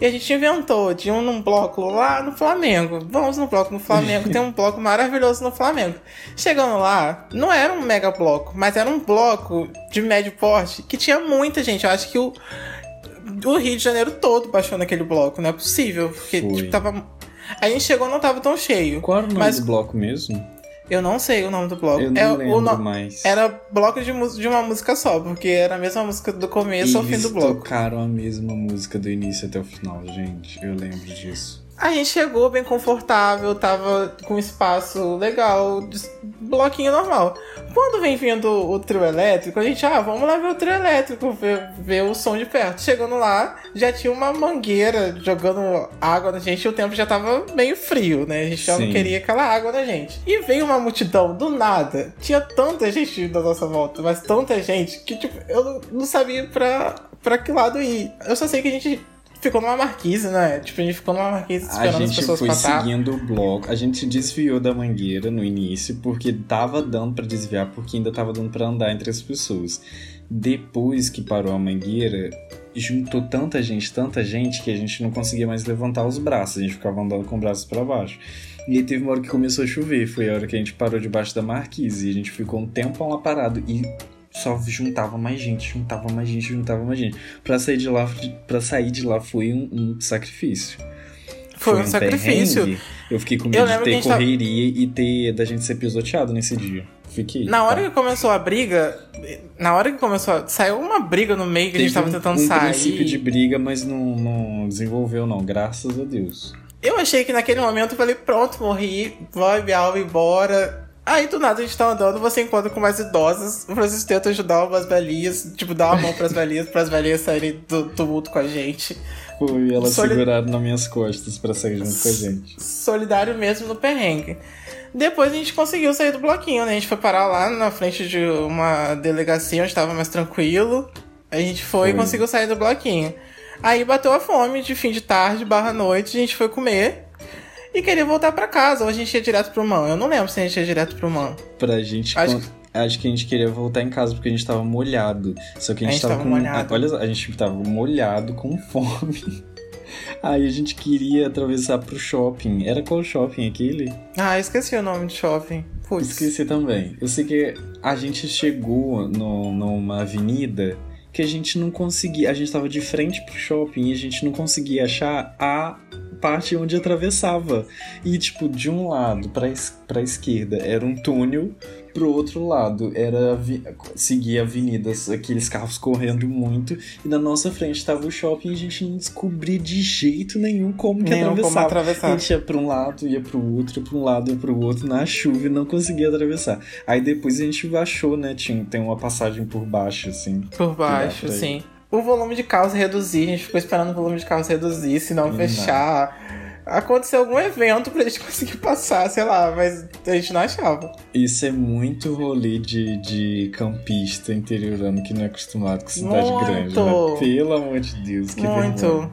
E a gente inventou de um num bloco lá no Flamengo. Vamos no bloco no Flamengo, tem um bloco maravilhoso no Flamengo. Chegando lá, não era um mega bloco, mas era um bloco de médio porte que tinha muita gente. Eu acho que o, o Rio de Janeiro todo baixou naquele bloco, não é possível. Porque tipo, tava. A gente chegou não tava tão cheio. Qual era o nome Mas- do bloco mesmo? Eu não sei o nome do bloco. Eu não é, lembro no- mais. Era bloco de, de uma música só, porque era a mesma música do começo ao fim Eles do bloco. tocaram a mesma música do início até o final, gente. Eu lembro disso. A gente chegou bem confortável, tava com espaço legal, bloquinho normal. Quando vem vindo o trio elétrico, a gente, ah, vamos lá ver o trio elétrico, ver, ver o som de perto. Chegando lá, já tinha uma mangueira jogando água na gente e o tempo já tava meio frio, né? A gente já não Sim. queria aquela água na gente. E veio uma multidão do nada. Tinha tanta gente da nossa volta, mas tanta gente que, tipo, eu não- não sabia pra, pra que lado ir. Eu só sei que a gente ficou numa marquise, né? Tipo, a gente ficou numa marquise A esperando as gente pessoas foi passar. seguindo o bloco. A gente desviou da mangueira no início porque tava dando pra desviar, porque ainda tava dando pra andar entre as pessoas. Depois que parou a mangueira, juntou tanta gente, tanta gente que a gente não conseguia mais levantar os braços. A gente ficava andando com os braços pra baixo. E aí teve uma hora que começou a chover, foi a hora que a gente parou debaixo da marquise e a gente ficou um tempão lá parado e só juntava mais gente, juntava mais gente, juntava mais gente. Pra sair de lá, para sair de lá foi um, um sacrifício. Foi um sacrifício. perrengue. Eu fiquei com medo de ter gente tava- correria e ter da gente ser pisoteado nesse dia. Fiquei. Na hora tá? que começou a briga, na hora que começou, a- saiu uma briga no meio que a gente Teve tava um- tentando um sair. princípio de briga, mas não, não desenvolveu não, graças a Deus. Eu achei que naquele momento eu falei, pronto, morri, vai, alma embora. Aí do nada a gente tá andando, você encontra com mais idosas, o Francisco tenta ajudar umas velhinhas, tipo, dar uma mão pras velhinhas, pras velhinhas saírem do tumulto com a gente. Foi, elas Soli- seguraram nas minhas costas pra sair junto com a gente. Solidário mesmo no perrengue. Depois a gente conseguiu sair do bloquinho, né? A gente foi parar lá na frente de uma delegacia onde tava mais tranquilo. A gente foi, e Foi. conseguiu sair do bloquinho. Aí bateu a fome de fim de tarde, barra noite, a gente foi comer. E queria voltar pra casa, ou a gente ia direto pro Man. Eu não lembro se a gente ia direto pro Man. Pra gente. Acho con- Acho que a gente queria voltar em casa porque a gente tava molhado. Só que a gente, A gente tava, tava com. molhado. Olha, só, a gente tava molhado com fome. Aí a gente queria atravessar pro shopping. Era qual shopping aquele? Ah, esqueci o nome do shopping. Putz. Esqueci também. Eu sei que a gente chegou no, numa avenida que a gente não conseguia. A gente tava de frente pro shopping e a gente não conseguia achar a parte onde atravessava. E, tipo, de um lado pra, es- pra esquerda era um túnel, pro outro lado era seguia avenidas, aqueles carros correndo muito. E na nossa frente tava o shopping e a gente não descobria de jeito nenhum como que Nenhum como atravessava. atravessar. A gente ia pra um lado, ia pro outro, ia pra um lado, ia pro outro, na chuva e não conseguia atravessar. Aí depois a gente achou, né? Tinha, tem uma passagem por baixo, assim. Por baixo, pra sim. O volume de carros reduzir, a gente ficou esperando o volume de carros reduzir, se não Não. fechar. Aconteceu algum evento pra gente conseguir passar, sei lá, mas a gente não achava. Isso é muito rolê de, de campista interiorano que não é acostumado com cidade Muito. grande, né? Pelo amor de Deus, que Muito. vergonha.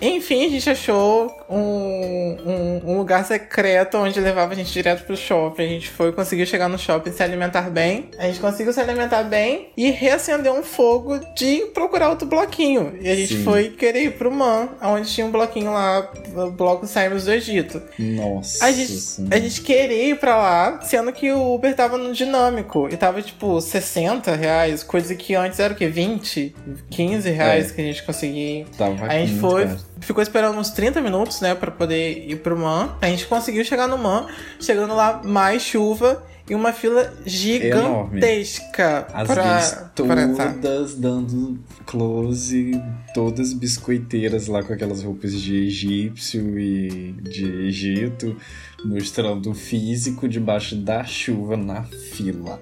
Enfim, a gente achou um, um, um lugar secreto onde levava a gente direto pro shopping. A gente foi, conseguiu chegar no shopping, se alimentar bem. A gente conseguiu se alimentar bem e reacender um fogo de procurar outro bloquinho. E a gente Sim. foi querer ir pro Man, onde tinha um bloquinho lá, o bloco Saímos do Egito. Nossa. A gente, Senhora. a gente queria ir pra lá, sendo que o Uber tava no dinâmico. E tava tipo 60 reais, coisa que antes era o quê? 20? 15 reais É. que a gente conseguia. Tava A gente foi, caro. ficou esperando uns 30 minutos, né, pra poder ir pro Man. A gente conseguiu chegar no Man, chegando lá, mais chuva e uma fila gigantesca As pra, gays pra todas dando close, todas biscoiteiras lá com aquelas roupas de egípcio e de Egito, mostrando o físico debaixo da chuva na fila.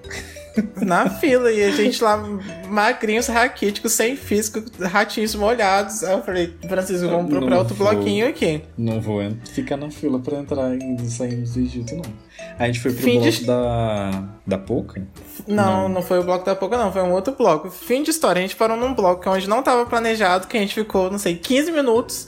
Na fila, e a gente lá, magrinhos, raquíticos, sem físico, ratinhos molhados. Aí eu falei, Francisco, vamos procurar Não outro vou. bloquinho aqui. Não vou ficar na fila pra entrar e sairmos do Egito, não. A gente foi pro Fim bloco de- da. da Poca? Não, Não. não, foi o bloco da Pouca, não. Foi um outro bloco. Fim de história. A gente parou num bloco onde não tava planejado, que a gente ficou, não sei, 15 minutos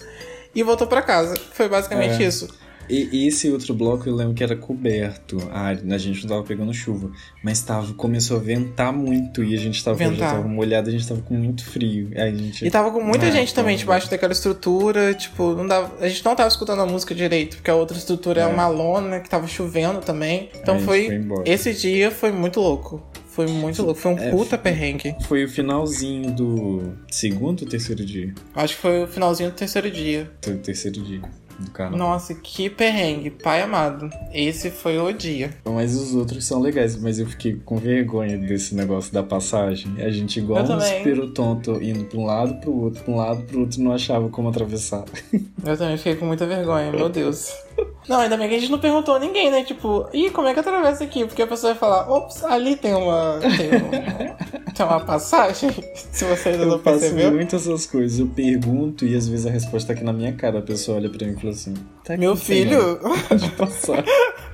e voltou pra casa. Foi basicamente É. isso. E esse outro bloco eu lembro que era coberto. A, a gente não tava pegando chuva. Mas tava, começou a ventar muito e a gente tava, já tava molhado, a gente tava com muito frio. Aí a gente. E tava com muita Ah, gente também tá. debaixo daquela estrutura, tipo, não dava, a gente não tava escutando a música direito, porque a outra estrutura é, É. uma lona que tava chovendo também. Então Aí foi, foi esse dia foi muito louco. Foi muito louco, foi um É, puta perrengue. Foi o finalzinho do segundo ou terceiro dia? Acho que foi o finalzinho do terceiro dia. Do terceiro dia do carnaval. Nossa, que perrengue, pai amado. Esse foi o dia. Mas os outros são legais, mas eu fiquei com vergonha desse negócio da passagem. A gente igual Eu um espero tonto indo pra um lado, pro outro, pra um lado, pro outro, não achava como atravessar. Eu também fiquei com muita vergonha, meu Deus. Não, ainda bem que a gente não perguntou a ninguém, né? Tipo, ih, como é que atravessa aqui? Porque a pessoa vai falar, ops, ali tem uma. Tem, um- tem uma passagem. Se você ainda Eu não faço percebeu. muito essas coisas. Eu pergunto e às vezes a resposta tá aqui na minha cara. A pessoa olha pra mim e fala assim: tá Meu senhor, filho, Pode passar.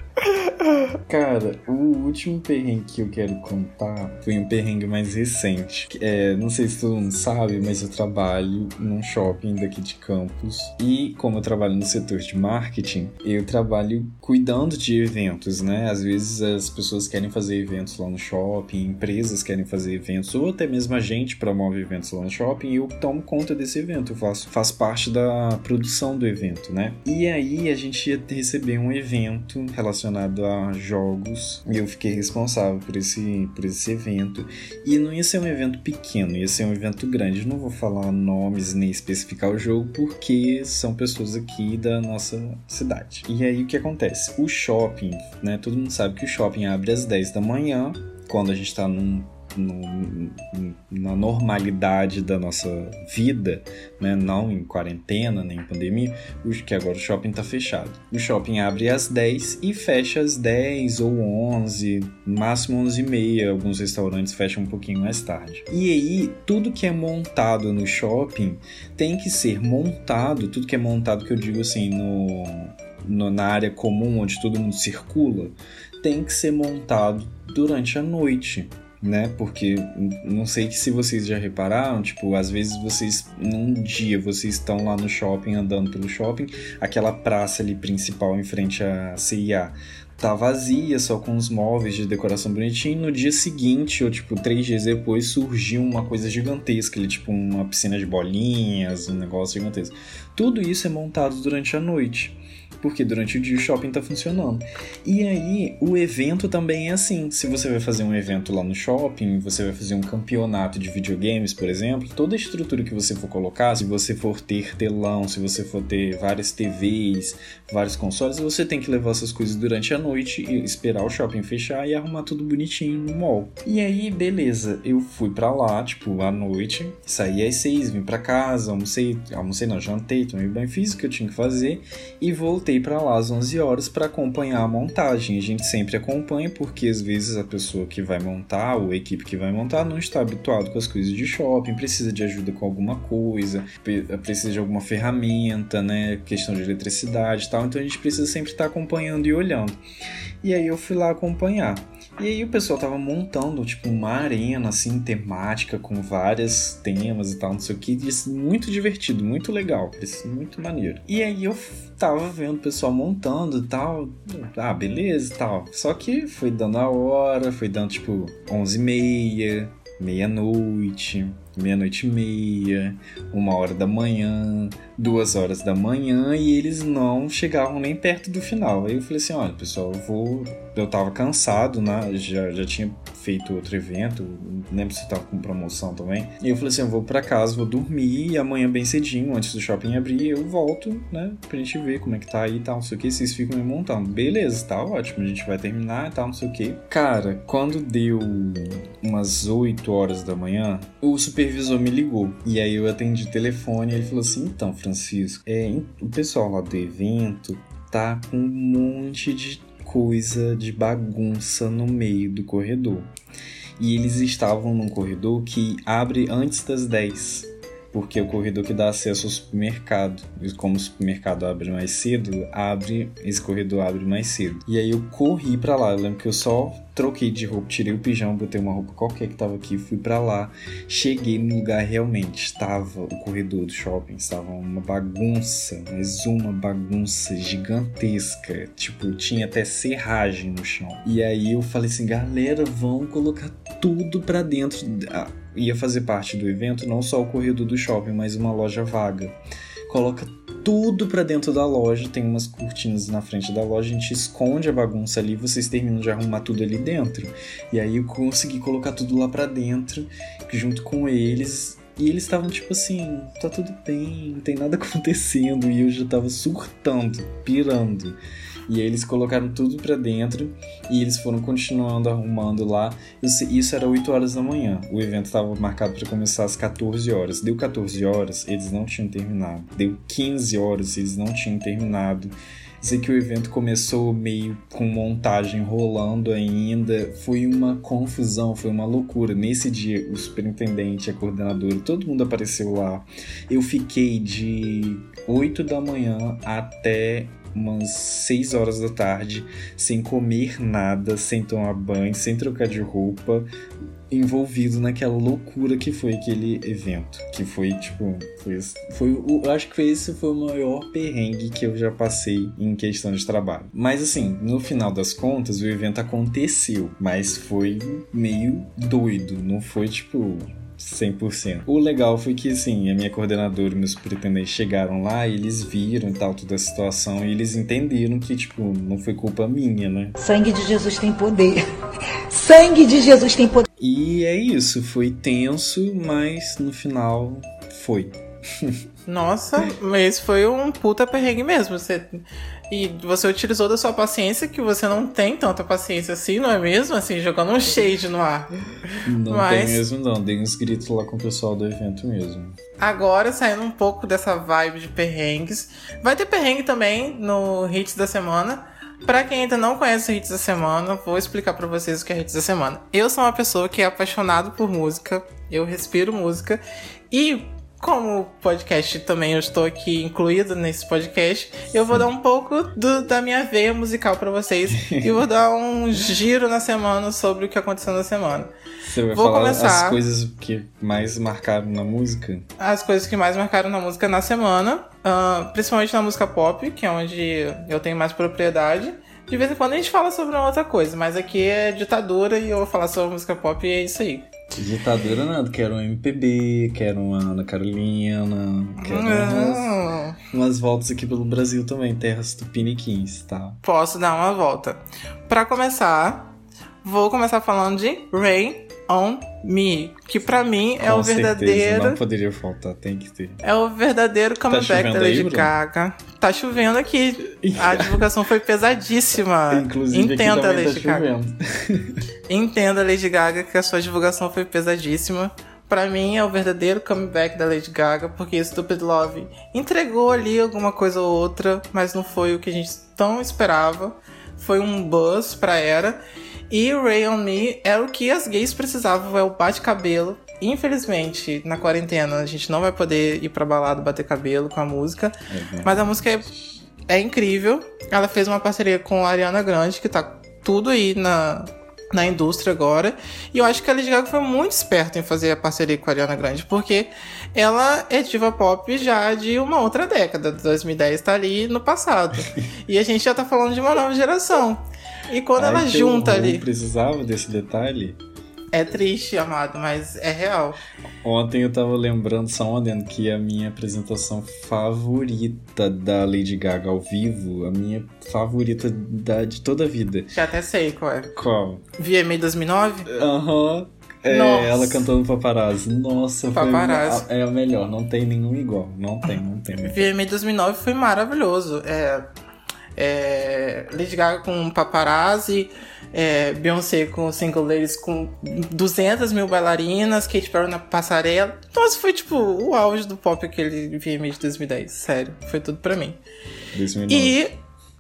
Cara, o último perrengue que eu quero contar foi um perrengue mais recente. É, não sei se todo mundo sabe, mas eu trabalho num shopping daqui de Campos. E como eu trabalho no setor de marketing, eu trabalho cuidando de eventos, né? Às vezes as pessoas querem fazer eventos lá no shopping, empresas querem fazer eventos, ou até mesmo a gente promove eventos lá no shopping e eu tomo conta desse evento. Eu faço, faço parte da produção do evento, né? E aí a gente ia receber um evento relacionado a jogos e eu fiquei responsável por esse, por esse evento. E não ia ser um evento pequeno, ia ser um evento grande. Não vou falar nomes nem especificar o jogo porque são pessoas aqui da nossa cidade. E aí o que acontece? O shopping, né? Todo mundo sabe que o shopping abre às 10 da manhã, quando a gente tá num no, na normalidade da nossa vida, né? não em quarentena nem em pandemia, que agora o shopping está fechado. O shopping abre às 10 e fecha às 10 ou 11, máximo 11 e meia. Alguns restaurantes fecham um pouquinho mais tarde. E aí, tudo que é montado no shopping tem que ser montado, tudo que é montado que eu digo assim, no, no na área comum onde todo mundo circula, tem que ser montado durante a noite né? Porque não sei se vocês já repararam, tipo, às vezes vocês num dia vocês estão lá no shopping andando pelo shopping, aquela praça ali principal em frente à CIA tá vazia, só com os móveis de decoração bonitinho. No dia seguinte, ou tipo, três dias depois, surgiu uma coisa gigantesca, ali, tipo uma piscina de bolinhas, um negócio gigantesco. Tudo isso é montado durante a noite porque durante o dia o shopping está funcionando. E aí, o evento também é assim. Se você vai fazer um evento lá no shopping, você vai fazer um campeonato de videogames, por exemplo, toda a estrutura que você for colocar, se você for ter telão, se você for ter várias TVs, vários consoles, você tem que levar essas coisas durante a noite e esperar o shopping fechar e arrumar tudo bonitinho no mall. E aí, beleza, eu fui para lá, tipo, à noite, saí às seis, vim para casa, almocei, almocei não, jantei, tomei banho, fiz o que eu tinha que fazer e voltei voltei para lá às 11 horas para acompanhar a montagem. A gente sempre acompanha porque às vezes a pessoa que vai montar ou a equipe que vai montar não está habituado com as coisas de shopping, precisa de ajuda com alguma coisa, precisa de alguma ferramenta, né, questão de eletricidade e tal. Então a gente precisa sempre estar acompanhando e olhando. E aí eu fui lá acompanhar. E aí o pessoal tava montando, tipo, uma arena, assim, temática, com vários temas e tal, não sei o que. Disse, muito divertido, muito legal, disse, muito maneiro. E aí eu tava vendo o pessoal montando e tal. Ah, beleza e tal. Só que foi dando a hora, foi dando, tipo, 11 e meia, meia-noite meia-noite e meia, uma hora da manhã, duas horas da manhã e eles não chegavam nem perto do final. Aí eu falei assim: olha, pessoal, eu vou. Eu tava cansado, né? Já, já tinha feito outro evento, lembro se tava com promoção também. E eu falei assim: eu vou para casa, vou dormir e amanhã, bem cedinho, antes do shopping abrir, eu volto, né? Pra gente ver como é que tá aí e tal, não sei o que. Vocês ficam me montando. Beleza, tá ótimo, a gente vai terminar e tal, não sei o que. Cara, quando deu umas 8 horas da manhã, o supervisor me ligou. E aí eu atendi o telefone e ele falou assim: então, Francisco, é, o pessoal lá do evento tá com um monte de coisa de bagunça no meio do corredor. E eles estavam num corredor que abre antes das 10 porque o corredor que dá acesso ao supermercado, e como o supermercado abre mais cedo, abre esse corredor abre mais cedo. E aí eu corri para lá, eu lembro que eu só troquei de roupa, tirei o pijama, botei uma roupa qualquer que tava aqui, fui para lá, cheguei no lugar realmente estava o corredor do shopping, estava uma bagunça, mas uma bagunça gigantesca, tipo, tinha até serragem no chão. E aí eu falei assim, galera, vão colocar tudo para dentro ia fazer parte do evento não só o corredor do shopping, mas uma loja vaga. Coloca tudo para dentro da loja, tem umas cortinas na frente da loja, a gente esconde a bagunça ali, vocês terminam de arrumar tudo ali dentro. E aí eu consegui colocar tudo lá para dentro, junto com eles, e eles estavam tipo assim, tá tudo bem, não tem nada acontecendo, e eu já tava surtando, pirando. E aí eles colocaram tudo para dentro e eles foram continuando arrumando lá. Isso era 8 horas da manhã. O evento estava marcado para começar às 14 horas. Deu 14 horas, eles não tinham terminado. Deu 15 horas, eles não tinham terminado sei que o evento começou meio com montagem rolando ainda. Foi uma confusão, foi uma loucura. Nesse dia, o superintendente, a coordenadora, todo mundo apareceu lá. Eu fiquei de 8 da manhã até umas 6 horas da tarde, sem comer nada, sem tomar banho, sem trocar de roupa, envolvido naquela loucura que foi aquele evento. Que foi, tipo, foi, foi eu acho que esse foi o maior perrengue que eu já passei em questão de trabalho. Mas assim, no final das contas, o evento aconteceu, mas foi meio doido, não foi tipo 100%. O legal foi que, assim, a minha coordenadora e meus superintendentes chegaram lá e eles viram e tal toda a situação e eles entenderam que, tipo, não foi culpa minha, né? Sangue de Jesus tem poder. Sangue de Jesus tem poder. E é isso, foi tenso, mas no final foi. Nossa, mas foi um puta perrengue mesmo. Você... E você utilizou da sua paciência, que você não tem tanta paciência assim, não é mesmo? Assim, jogando um shade no ar. Não Mas- tem mesmo, não. Dei uns gritos lá com o pessoal do evento mesmo. Agora, saindo um pouco dessa vibe de perrengues. Vai ter perrengue também no Hits da Semana. Pra quem ainda não conhece o Hits da Semana, vou explicar pra vocês o que é Hits da Semana. Eu sou uma pessoa que é apaixonado por música, eu respiro música e como podcast também eu estou aqui incluído nesse podcast, eu vou dar um pouco do- da minha veia musical pra vocês e vou dar um giro na semana sobre o que aconteceu na semana. Você vai Vou falar começar. as coisas que mais marcaram na música? as coisas que mais marcaram na música na semana, ah, principalmente na música pop, que é onde eu tenho mais propriedade. De vez em quando a gente fala sobre uma outra coisa, mas aqui é ditadura e eu vou falar sobre música pop e é isso aí. Ditadura nada, quero um MPB, quero uma Ana Carolina, quero umas, umas voltas aqui pelo Brasil também, terras tupiniquins, tá? posso dar uma volta. Pra começar, vou começar falando de Rain on Me, que pra mim é Com o certeza, verdadeiro não poderia faltar, tem que ter. É o verdadeiro comeback chovendo da Lady? Gaga. Tá chovendo aqui. A divulgação foi pesadíssima. Inclusive Entenda, aqui também Lady tá Gaga. chovendo. Entenda, Lady Gaga, que a sua divulgação foi pesadíssima. Pra mim é o verdadeiro comeback da Lady Gaga, porque Stupid Love entregou ali alguma coisa ou outra, mas não foi o que a gente tão esperava. Foi um buzz pra era. E Ray on Me era o que as gays precisavam, é o bate-cabelo. Infelizmente, na quarentena, a gente não vai poder ir pra balada bater cabelo com a música. É, Mas a música é, é incrível. Ela fez uma parceria com a Ariana Grande, que tá tudo aí na, na indústria agora. E eu acho que a Lady Gaga foi muito esperta em fazer a parceria com a Ariana Grande, porque ela é diva pop já de uma outra década. 2010 tá ali no passado. e a gente já tá falando de uma nova geração. E quando Ai, ela junta horror, ali. precisava desse detalhe. É triste, amado, mas é real. Ontem eu tava lembrando, só um adendo, que a minha apresentação favorita da Lady Gaga ao vivo, a minha favorita da, de toda a vida. Já até sei qual é. Qual? VMA 2009? Aham. É, Nossa. ela cantando paparazzi. Nossa, Paparazzi. foi é a melhor. Não tem nenhum igual. Não tem, não tem. VMA 2009 foi maravilhoso. É, é, Lady Gaga com paparazzi, é, Beyoncé com single ladies com 200 mil bailarinas, Katy Perry na passarela. Nossa, foi tipo o auge do pop aquele VMA de 2010. Sério, foi tudo pra mim. 2009. E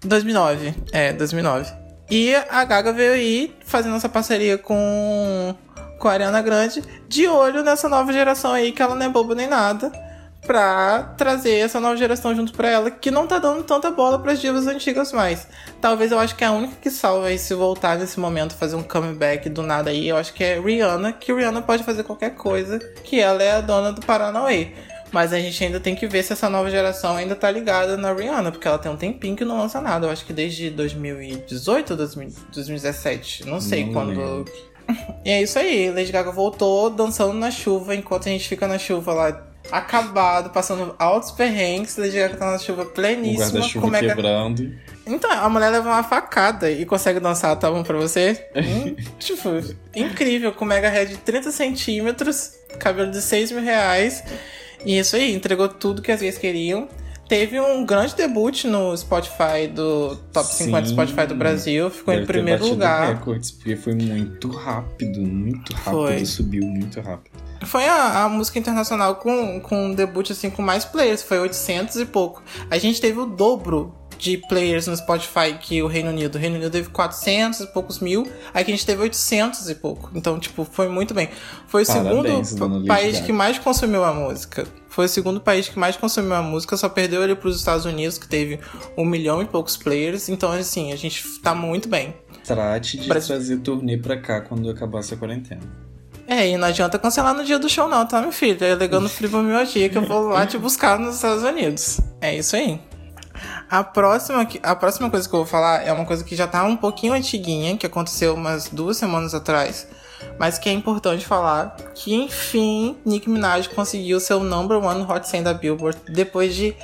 2009, é, 2009. E a Gaga veio aí fazendo essa parceria com, com a Ariana Grande, de olho nessa nova geração aí, que ela não é boba nem nada, pra trazer essa nova geração junto pra ela, que não tá dando tanta bola pras divas antigas mais. Talvez eu acho que é a única que salva aí se voltar nesse momento, fazer um comeback do nada aí, eu acho que é Rihanna, que Rihanna pode fazer qualquer coisa, que ela é a dona do Paranauê. Mas a gente ainda tem que ver se essa nova geração ainda tá ligada na Rihanna, porque ela tem um tempinho que não lança nada. Eu acho que desde 2018 ou 2000 2017. Não sei Não quando. lembro. E é isso aí. Lady Gaga voltou dançando na chuva, enquanto a gente fica na chuva lá. Acabado, passando altos perrengues, Lady Gaga tá na chuva o pleníssima. guarda-chuva com mega- quebrando. Então, a mulher leva uma facada e consegue dançar, tá bom pra você? Hum, tipo, incrível, com mega head de 30 centímetros, cabelo de 6 mil reais. E isso aí, entregou tudo que as gays queriam. Teve um grande debut no Spotify do Top 50 Sim. Spotify do Brasil, ficou em primeiro lugar. recordes, porque foi muito rápido, muito rápido. Foi. Subiu muito rápido. Foi a, a música internacional com, com um debut assim com mais players, foi 800 e pouco. A gente teve o dobro de players no Spotify que o Reino Unido. O Reino Unido teve 400 e poucos mil, aqui a gente teve 800 e pouco. Então, tipo, foi muito bem. Foi o Parabéns, segundo país que mais consumiu a música. Foi o segundo país que mais consumiu a música, só perdeu ele pros Estados Unidos, que teve um milhão e poucos players. Então, assim, a gente tá muito bem. Trate de Brasil- trazer turnê pra cá quando acabar essa quarentena. É, e não adianta cancelar no dia do show, não, tá, meu filho? É alegando fibromialgia que eu vou lá te buscar nos Estados Unidos. É isso aí. A próxima, a próxima coisa que eu vou falar é uma coisa que já tá um pouquinho antiguinha, que aconteceu umas duas semanas atrás, mas que é importante falar, que enfim, Nicki Minaj conseguiu seu number one hot 100 da Billboard depois de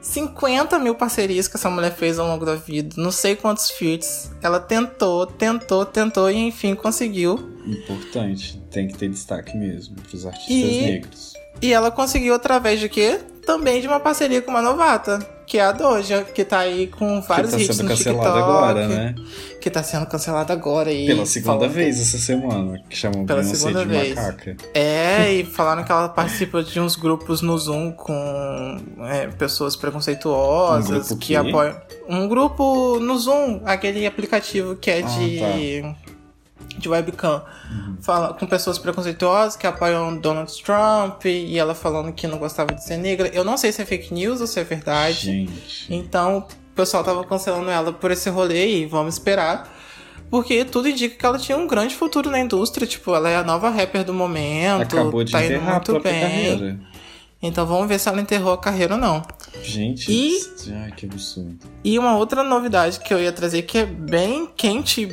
50 mil parcerias que essa mulher fez ao longo da vida, não sei quantos feats. Ela tentou, tentou, tentou e enfim conseguiu. Importante, tem que ter destaque mesmo pros artistas E- negros. E ela conseguiu através de quê? Também de uma parceria com uma novata, que é a Doja, que tá aí com vários que tá hits sendo no cancelada TikTok. agora, né? Que tá sendo cancelada agora. E Pela segunda vez essa semana, que chamam Pela Beyoncé segunda de vez. macaca. É, e falaram que ela participa de uns grupos no Zoom com é, pessoas preconceituosas Um grupo que apoiam. Um grupo no Zoom, aquele aplicativo que é Ah, de. De webcam. Uhum. Fala, com pessoas preconceituosas que apoiam Donald Trump e ela falando que não gostava de ser negra. Eu não sei se é fake news ou se é verdade. Gente. Então, o pessoal tava cancelando ela por esse rolê e vamos esperar. Porque tudo indica que ela tinha um grande futuro na indústria. Tipo, ela é a nova rapper do momento. Acabou de tá indo muito bem. carreira. Então vamos ver se ela enterrou a carreira ou não. Gente, E- ai, que absurdo. E uma outra novidade que eu ia trazer que é bem quente,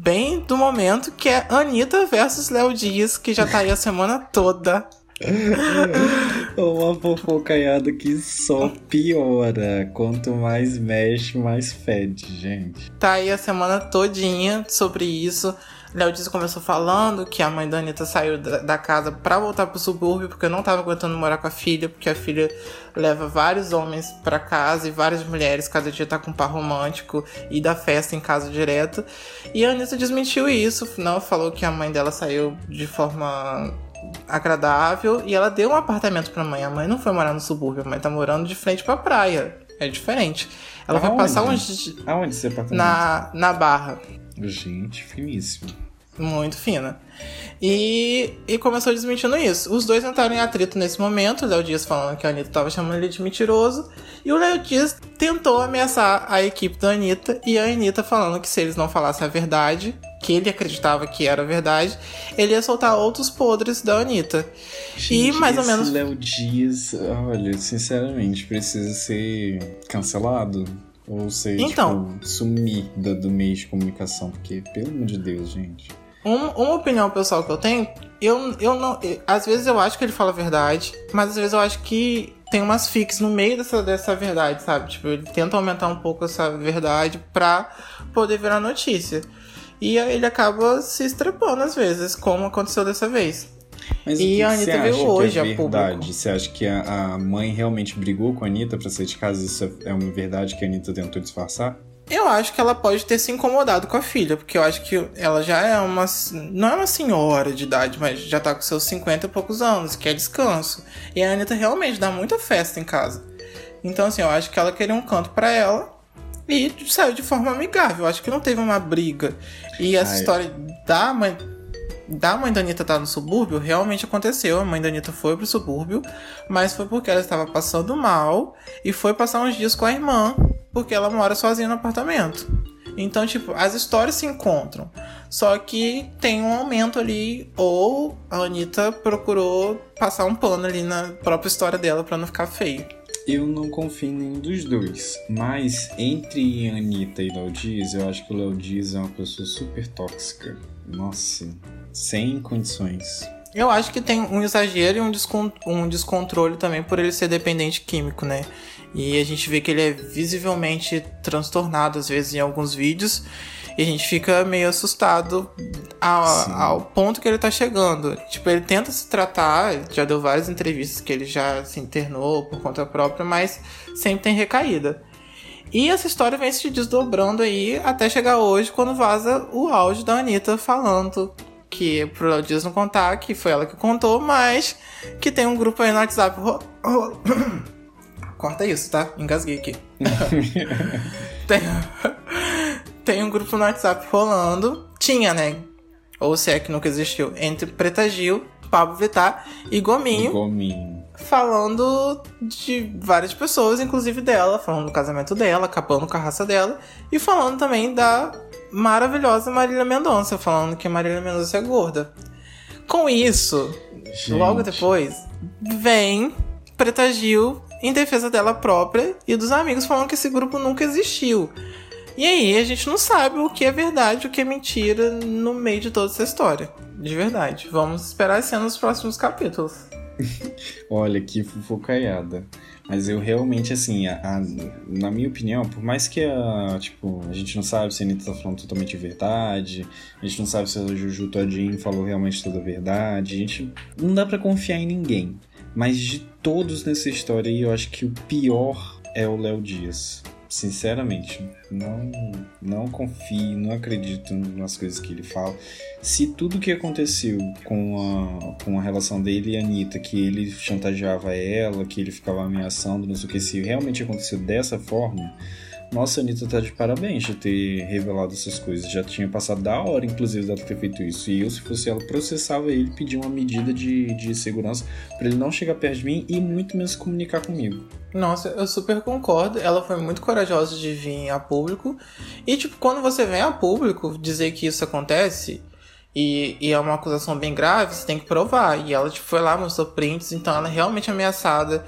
bem do momento, que é Anitta versus Léo Dias, que já tá aí a semana toda. Uma fofocaiada que só piora. Quanto mais mexe, mais fede, gente. Tá aí a semana todinha sobre isso. Léo Dias começou falando que a mãe da Anitta saiu da, da casa pra voltar pro subúrbio porque não tava aguentando morar com a filha, porque a filha leva vários homens pra casa e várias mulheres, cada dia tá com um par romântico e dá festa em casa direto. E a Anitta desmentiu isso, não falou que a mãe dela saiu de forma agradável e ela deu um apartamento pra mãe. A mãe não foi morar no subúrbio, a mãe tá morando de frente pra praia. É diferente. Ela vai Aonde? passar uns Aonde esse apartamento? na, na barra. Gente, finíssimo. Muito fina. E, e começou desmentindo isso. Os dois entraram em atrito nesse momento. O Léo Dias falando que a Anitta tava chamando ele de mentiroso. E o Léo Dias tentou ameaçar a equipe da Anitta. E a Anitta falando que se eles não falassem a verdade, que ele acreditava que era verdade, ele ia soltar outros podres da Anitta. e mais ou menos. Léo Dias, olha, sinceramente, precisa ser cancelado. Ou ser, Então. tipo, sumir do, do meio de comunicação. Porque, pelo amor de Deus, gente. Um- uma opinião pessoal que eu tenho, eu, eu não. eu- às vezes eu acho que ele fala a verdade, mas às vezes eu acho que tem umas fics no meio dessa, dessa verdade, sabe? Tipo, ele tenta aumentar um pouco essa verdade pra poder virar notícia. E aí ele acaba se estrepando às vezes, como aconteceu dessa vez. Mas E a Anitta veio acha hoje é a verdade? público. Você acha que a, a mãe realmente brigou com a Anitta pra sair de casa? Isso é uma verdade que a Anitta tentou disfarçar? Eu acho que ela pode ter se incomodado com a filha, porque eu acho que ela já é uma. Não é uma senhora de idade, mas já tá com seus 50 e poucos anos, que é descanso. E a Anitta realmente dá muita festa em casa. Então, assim, eu acho que ela queria um canto pra ela e saiu de forma amigável. Eu acho que não teve uma briga. E essa Ai. história da mãe. Da mãe da Anitta estar no subúrbio, realmente aconteceu. A mãe da Anitta foi pro subúrbio, mas foi porque ela estava passando mal e foi passar uns dias com a irmã, porque ela mora sozinha no apartamento. Então, tipo, as histórias se encontram. Só que tem um aumento ali, ou a Anitta procurou passar um pano ali na própria história dela pra não ficar feio. Eu não confio em nenhum dos dois. Mas entre Anitta e Léo Dias, eu acho que o Léo Dias é uma pessoa super tóxica. Nossa, sem condições. Eu acho que tem um exagero e um, descon um descontrole também por ele ser dependente químico, né? E a gente vê que ele é visivelmente transtornado às vezes em alguns vídeos. E a gente fica meio assustado ao, ao ponto que ele tá chegando. Tipo, ele tenta se tratar, já deu várias entrevistas que ele já se internou por conta própria, mas sempre tem recaída. E essa história vem se desdobrando aí até chegar hoje, quando vaza o áudio da Anitta falando que pro Dias não contar, que foi ela que contou, mas que tem um grupo aí no WhatsApp. ro- ro- Corta isso, tá? Engasguei aqui. tem, tem um grupo no WhatsApp rolando. Tinha, né? Ou se é que nunca existiu. Entre Preta Gil, Pablo Vittar e Gominho Gominho. Falando de várias pessoas, inclusive dela, falando do casamento dela, acabando com a raça dela, e falando também da maravilhosa Marília Mendonça, falando que a Marília Mendonça é gorda. Com isso, Gente. logo depois, vem Preta Gil em defesa dela própria e dos amigos falando que esse grupo nunca existiu. E aí a gente não sabe o que é verdade o que é mentira no meio de toda essa história. De verdade. Vamos esperar as cenas nos próximos capítulos. Olha que fofocaiada. Mas eu realmente, assim, a- a- na minha opinião, por mais que a, tipo, a gente não sabe se a Anitta tá falando totalmente verdade, a gente não sabe se a Juju Todinho falou realmente toda a verdade, a gente não dá pra confiar em ninguém. Mas de todos nessa história aí, eu acho que o pior é o Léo Dias. Sinceramente, não, não confio, não acredito nas coisas que ele fala. Se tudo que aconteceu com a, com a relação dele e a Anitta, que ele chantageava ela, que ele ficava ameaçando, não sei o que, se realmente aconteceu dessa forma, nossa, a Anitta tá de parabéns de ter revelado essas coisas. Já tinha passado da hora, inclusive, dela ter feito isso. E eu, se fosse ela, processava ele, pedia uma medida de, de segurança para ele não chegar perto de mim e muito menos comunicar comigo. Nossa, eu super concordo. Ela foi muito corajosa de vir a público. E, tipo, quando você vem a público dizer que isso acontece e, e é uma acusação bem grave, você tem que provar. E ela, tipo, foi lá, mostrou prints, então ela é realmente ameaçada.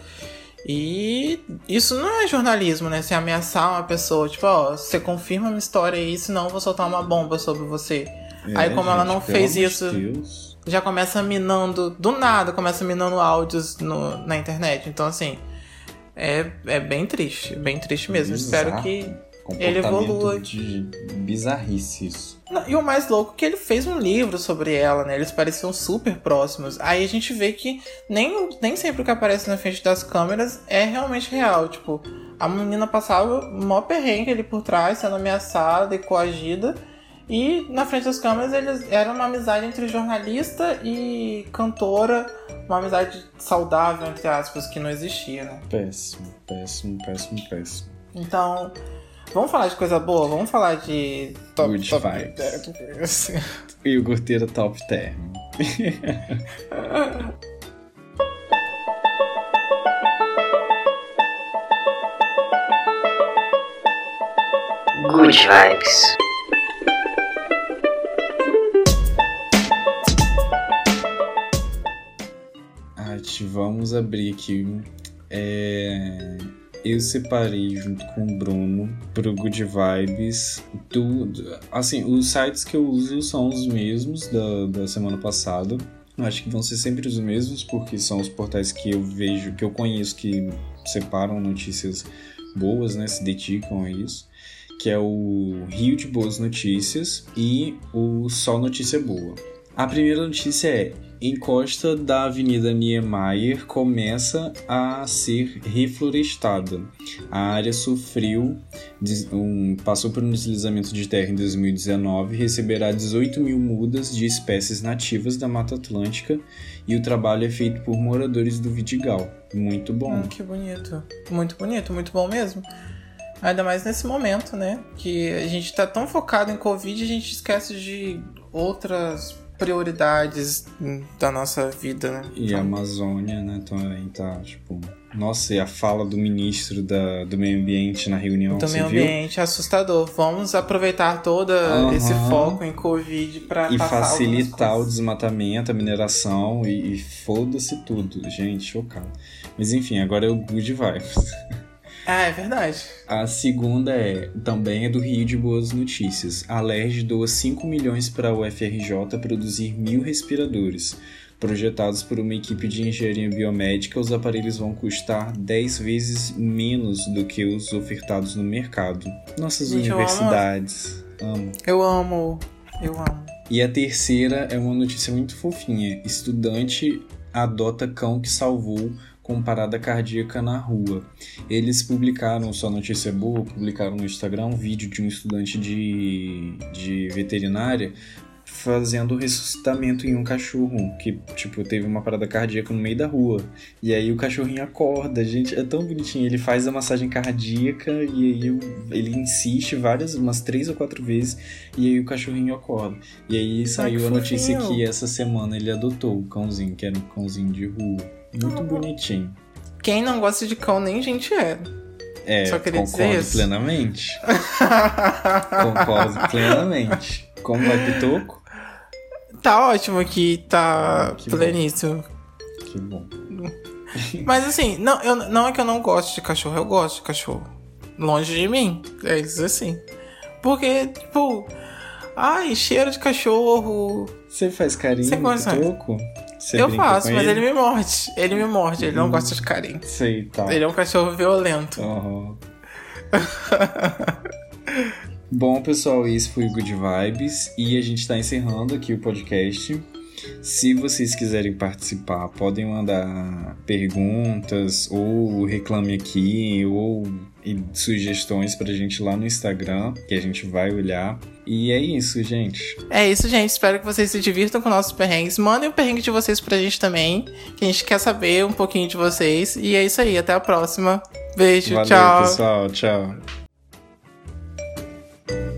E isso não é jornalismo, né? Você ameaçar uma pessoa, tipo, ó, você confirma uma história aí, senão eu vou soltar uma bomba sobre você. É, aí, como ela gente, não pelo fez isso, Deus. já começa minando, do nada, começa minando áudios no, na internet. Então, assim, é, é bem triste, bem triste mesmo. Espero Bizarro. que. Comportamento evolua. de bizarrice isso. Não, E o mais louco é que ele fez um livro sobre ela, né? Eles pareciam super próximos. Aí a gente vê que nem, nem sempre o que aparece na frente das câmeras é realmente real. Tipo, a menina passava maior perrengue ali por trás, sendo ameaçada e coagida. E na frente das câmeras eles era uma amizade entre jornalista e cantora, uma amizade saudável, entre aspas, que não existia, né? Péssimo, péssimo, péssimo, péssimo. Então, vamos falar de coisa boa? Vamos falar de Good vibes. E o Gorteira Top Term. Good vibes. Vamos abrir aqui. É, Eu separei junto com o Bruno pro Good Vibes. Do... Assim, os sites que eu uso são os mesmos da, da semana passada. Acho que vão ser sempre os mesmos, porque são os portais que eu vejo, que eu conheço que separam notícias boas, né? Se dedicam a isso. Que é o Rio de Boas Notícias e o Só Notícia Boa. A primeira notícia é: encosta da Avenida Niemeyer começa a ser reflorestada. A área sofreu, um, passou por um deslizamento de terra em 2019 e receberá 18 mil mudas de espécies nativas da Mata Atlântica e o trabalho é feito por moradores do Vidigal. Muito bom. Hum, que bonito. Muito bonito, muito bom mesmo. Ainda mais nesse momento, né? Que a gente tá tão focado em Covid, a gente esquece de outras prioridades da nossa vida, né? E a Amazônia, né, também tá, tipo... Nossa, e a fala do ministro da, do meio ambiente na reunião, do meio viu? ambiente assustador. Vamos aproveitar todo Aham. esse foco em Covid pra E facilitar o desmatamento, a mineração e, e foda-se tudo. Gente, chocado. Mas enfim, agora é o Good Vibes. Ah, é verdade. A segunda é, também é do Rio de Boas Notícias. A LERJ doa 5 milhões para o UFRJ produzir mil respiradores. Projetados por uma equipe de engenharia biomédica, os aparelhos vão custar 10 vezes menos do que os ofertados no mercado. Nossas Gente, eu amo- universidades. Amo. Eu amo. Eu amo. E a terceira é uma notícia muito fofinha. Estudante adota cão que salvou com parada cardíaca na rua. Eles publicaram, só notícia boa, publicaram no Instagram um vídeo de um estudante de, de veterinária fazendo o ressuscitamento em um cachorro que, tipo, teve uma parada cardíaca no meio da rua. E aí o cachorrinho acorda, gente, é tão bonitinho. Ele faz a massagem cardíaca e aí ele insiste várias, umas três ou quatro vezes, e aí o cachorrinho acorda. E aí saiu a notícia que essa semana ele adotou o cãozinho, que era um cãozinho de rua. Muito bonitinho. Quem não gosta de cão nem gente é. É, Só queria dizer concordo isso. plenamente. Concordo plenamente. Como vai Pitoco? Tá ótimo aqui, tá Que bom. pleníssimo. Que bom. Mas assim, não, eu, não é que eu não gosto de cachorro, eu gosto de cachorro. Longe de mim. É isso assim. Porque, tipo, ai, cheiro de cachorro. Você faz carinho Você no gosta? Pitoco? Você eu faço, mas ele? me morde. Ele me morde, ele não gosta de carinho. Sei, tá. Ele é um cachorro violento. Aham. Bom, pessoal, esse foi o Good Vibes e a gente tá encerrando aqui o podcast. Se vocês quiserem participar, podem mandar perguntas ou reclame aqui ou sugestões pra gente lá no Instagram, que a gente vai olhar. E é isso, gente. É isso, gente. Espero que vocês se divirtam com nossos perrengues. Mandem o perrengue de vocês pra gente também, que a gente quer saber um pouquinho de vocês. E é isso aí, até a próxima. Beijo, Valeu, tchau. pessoal. Tchau. thank you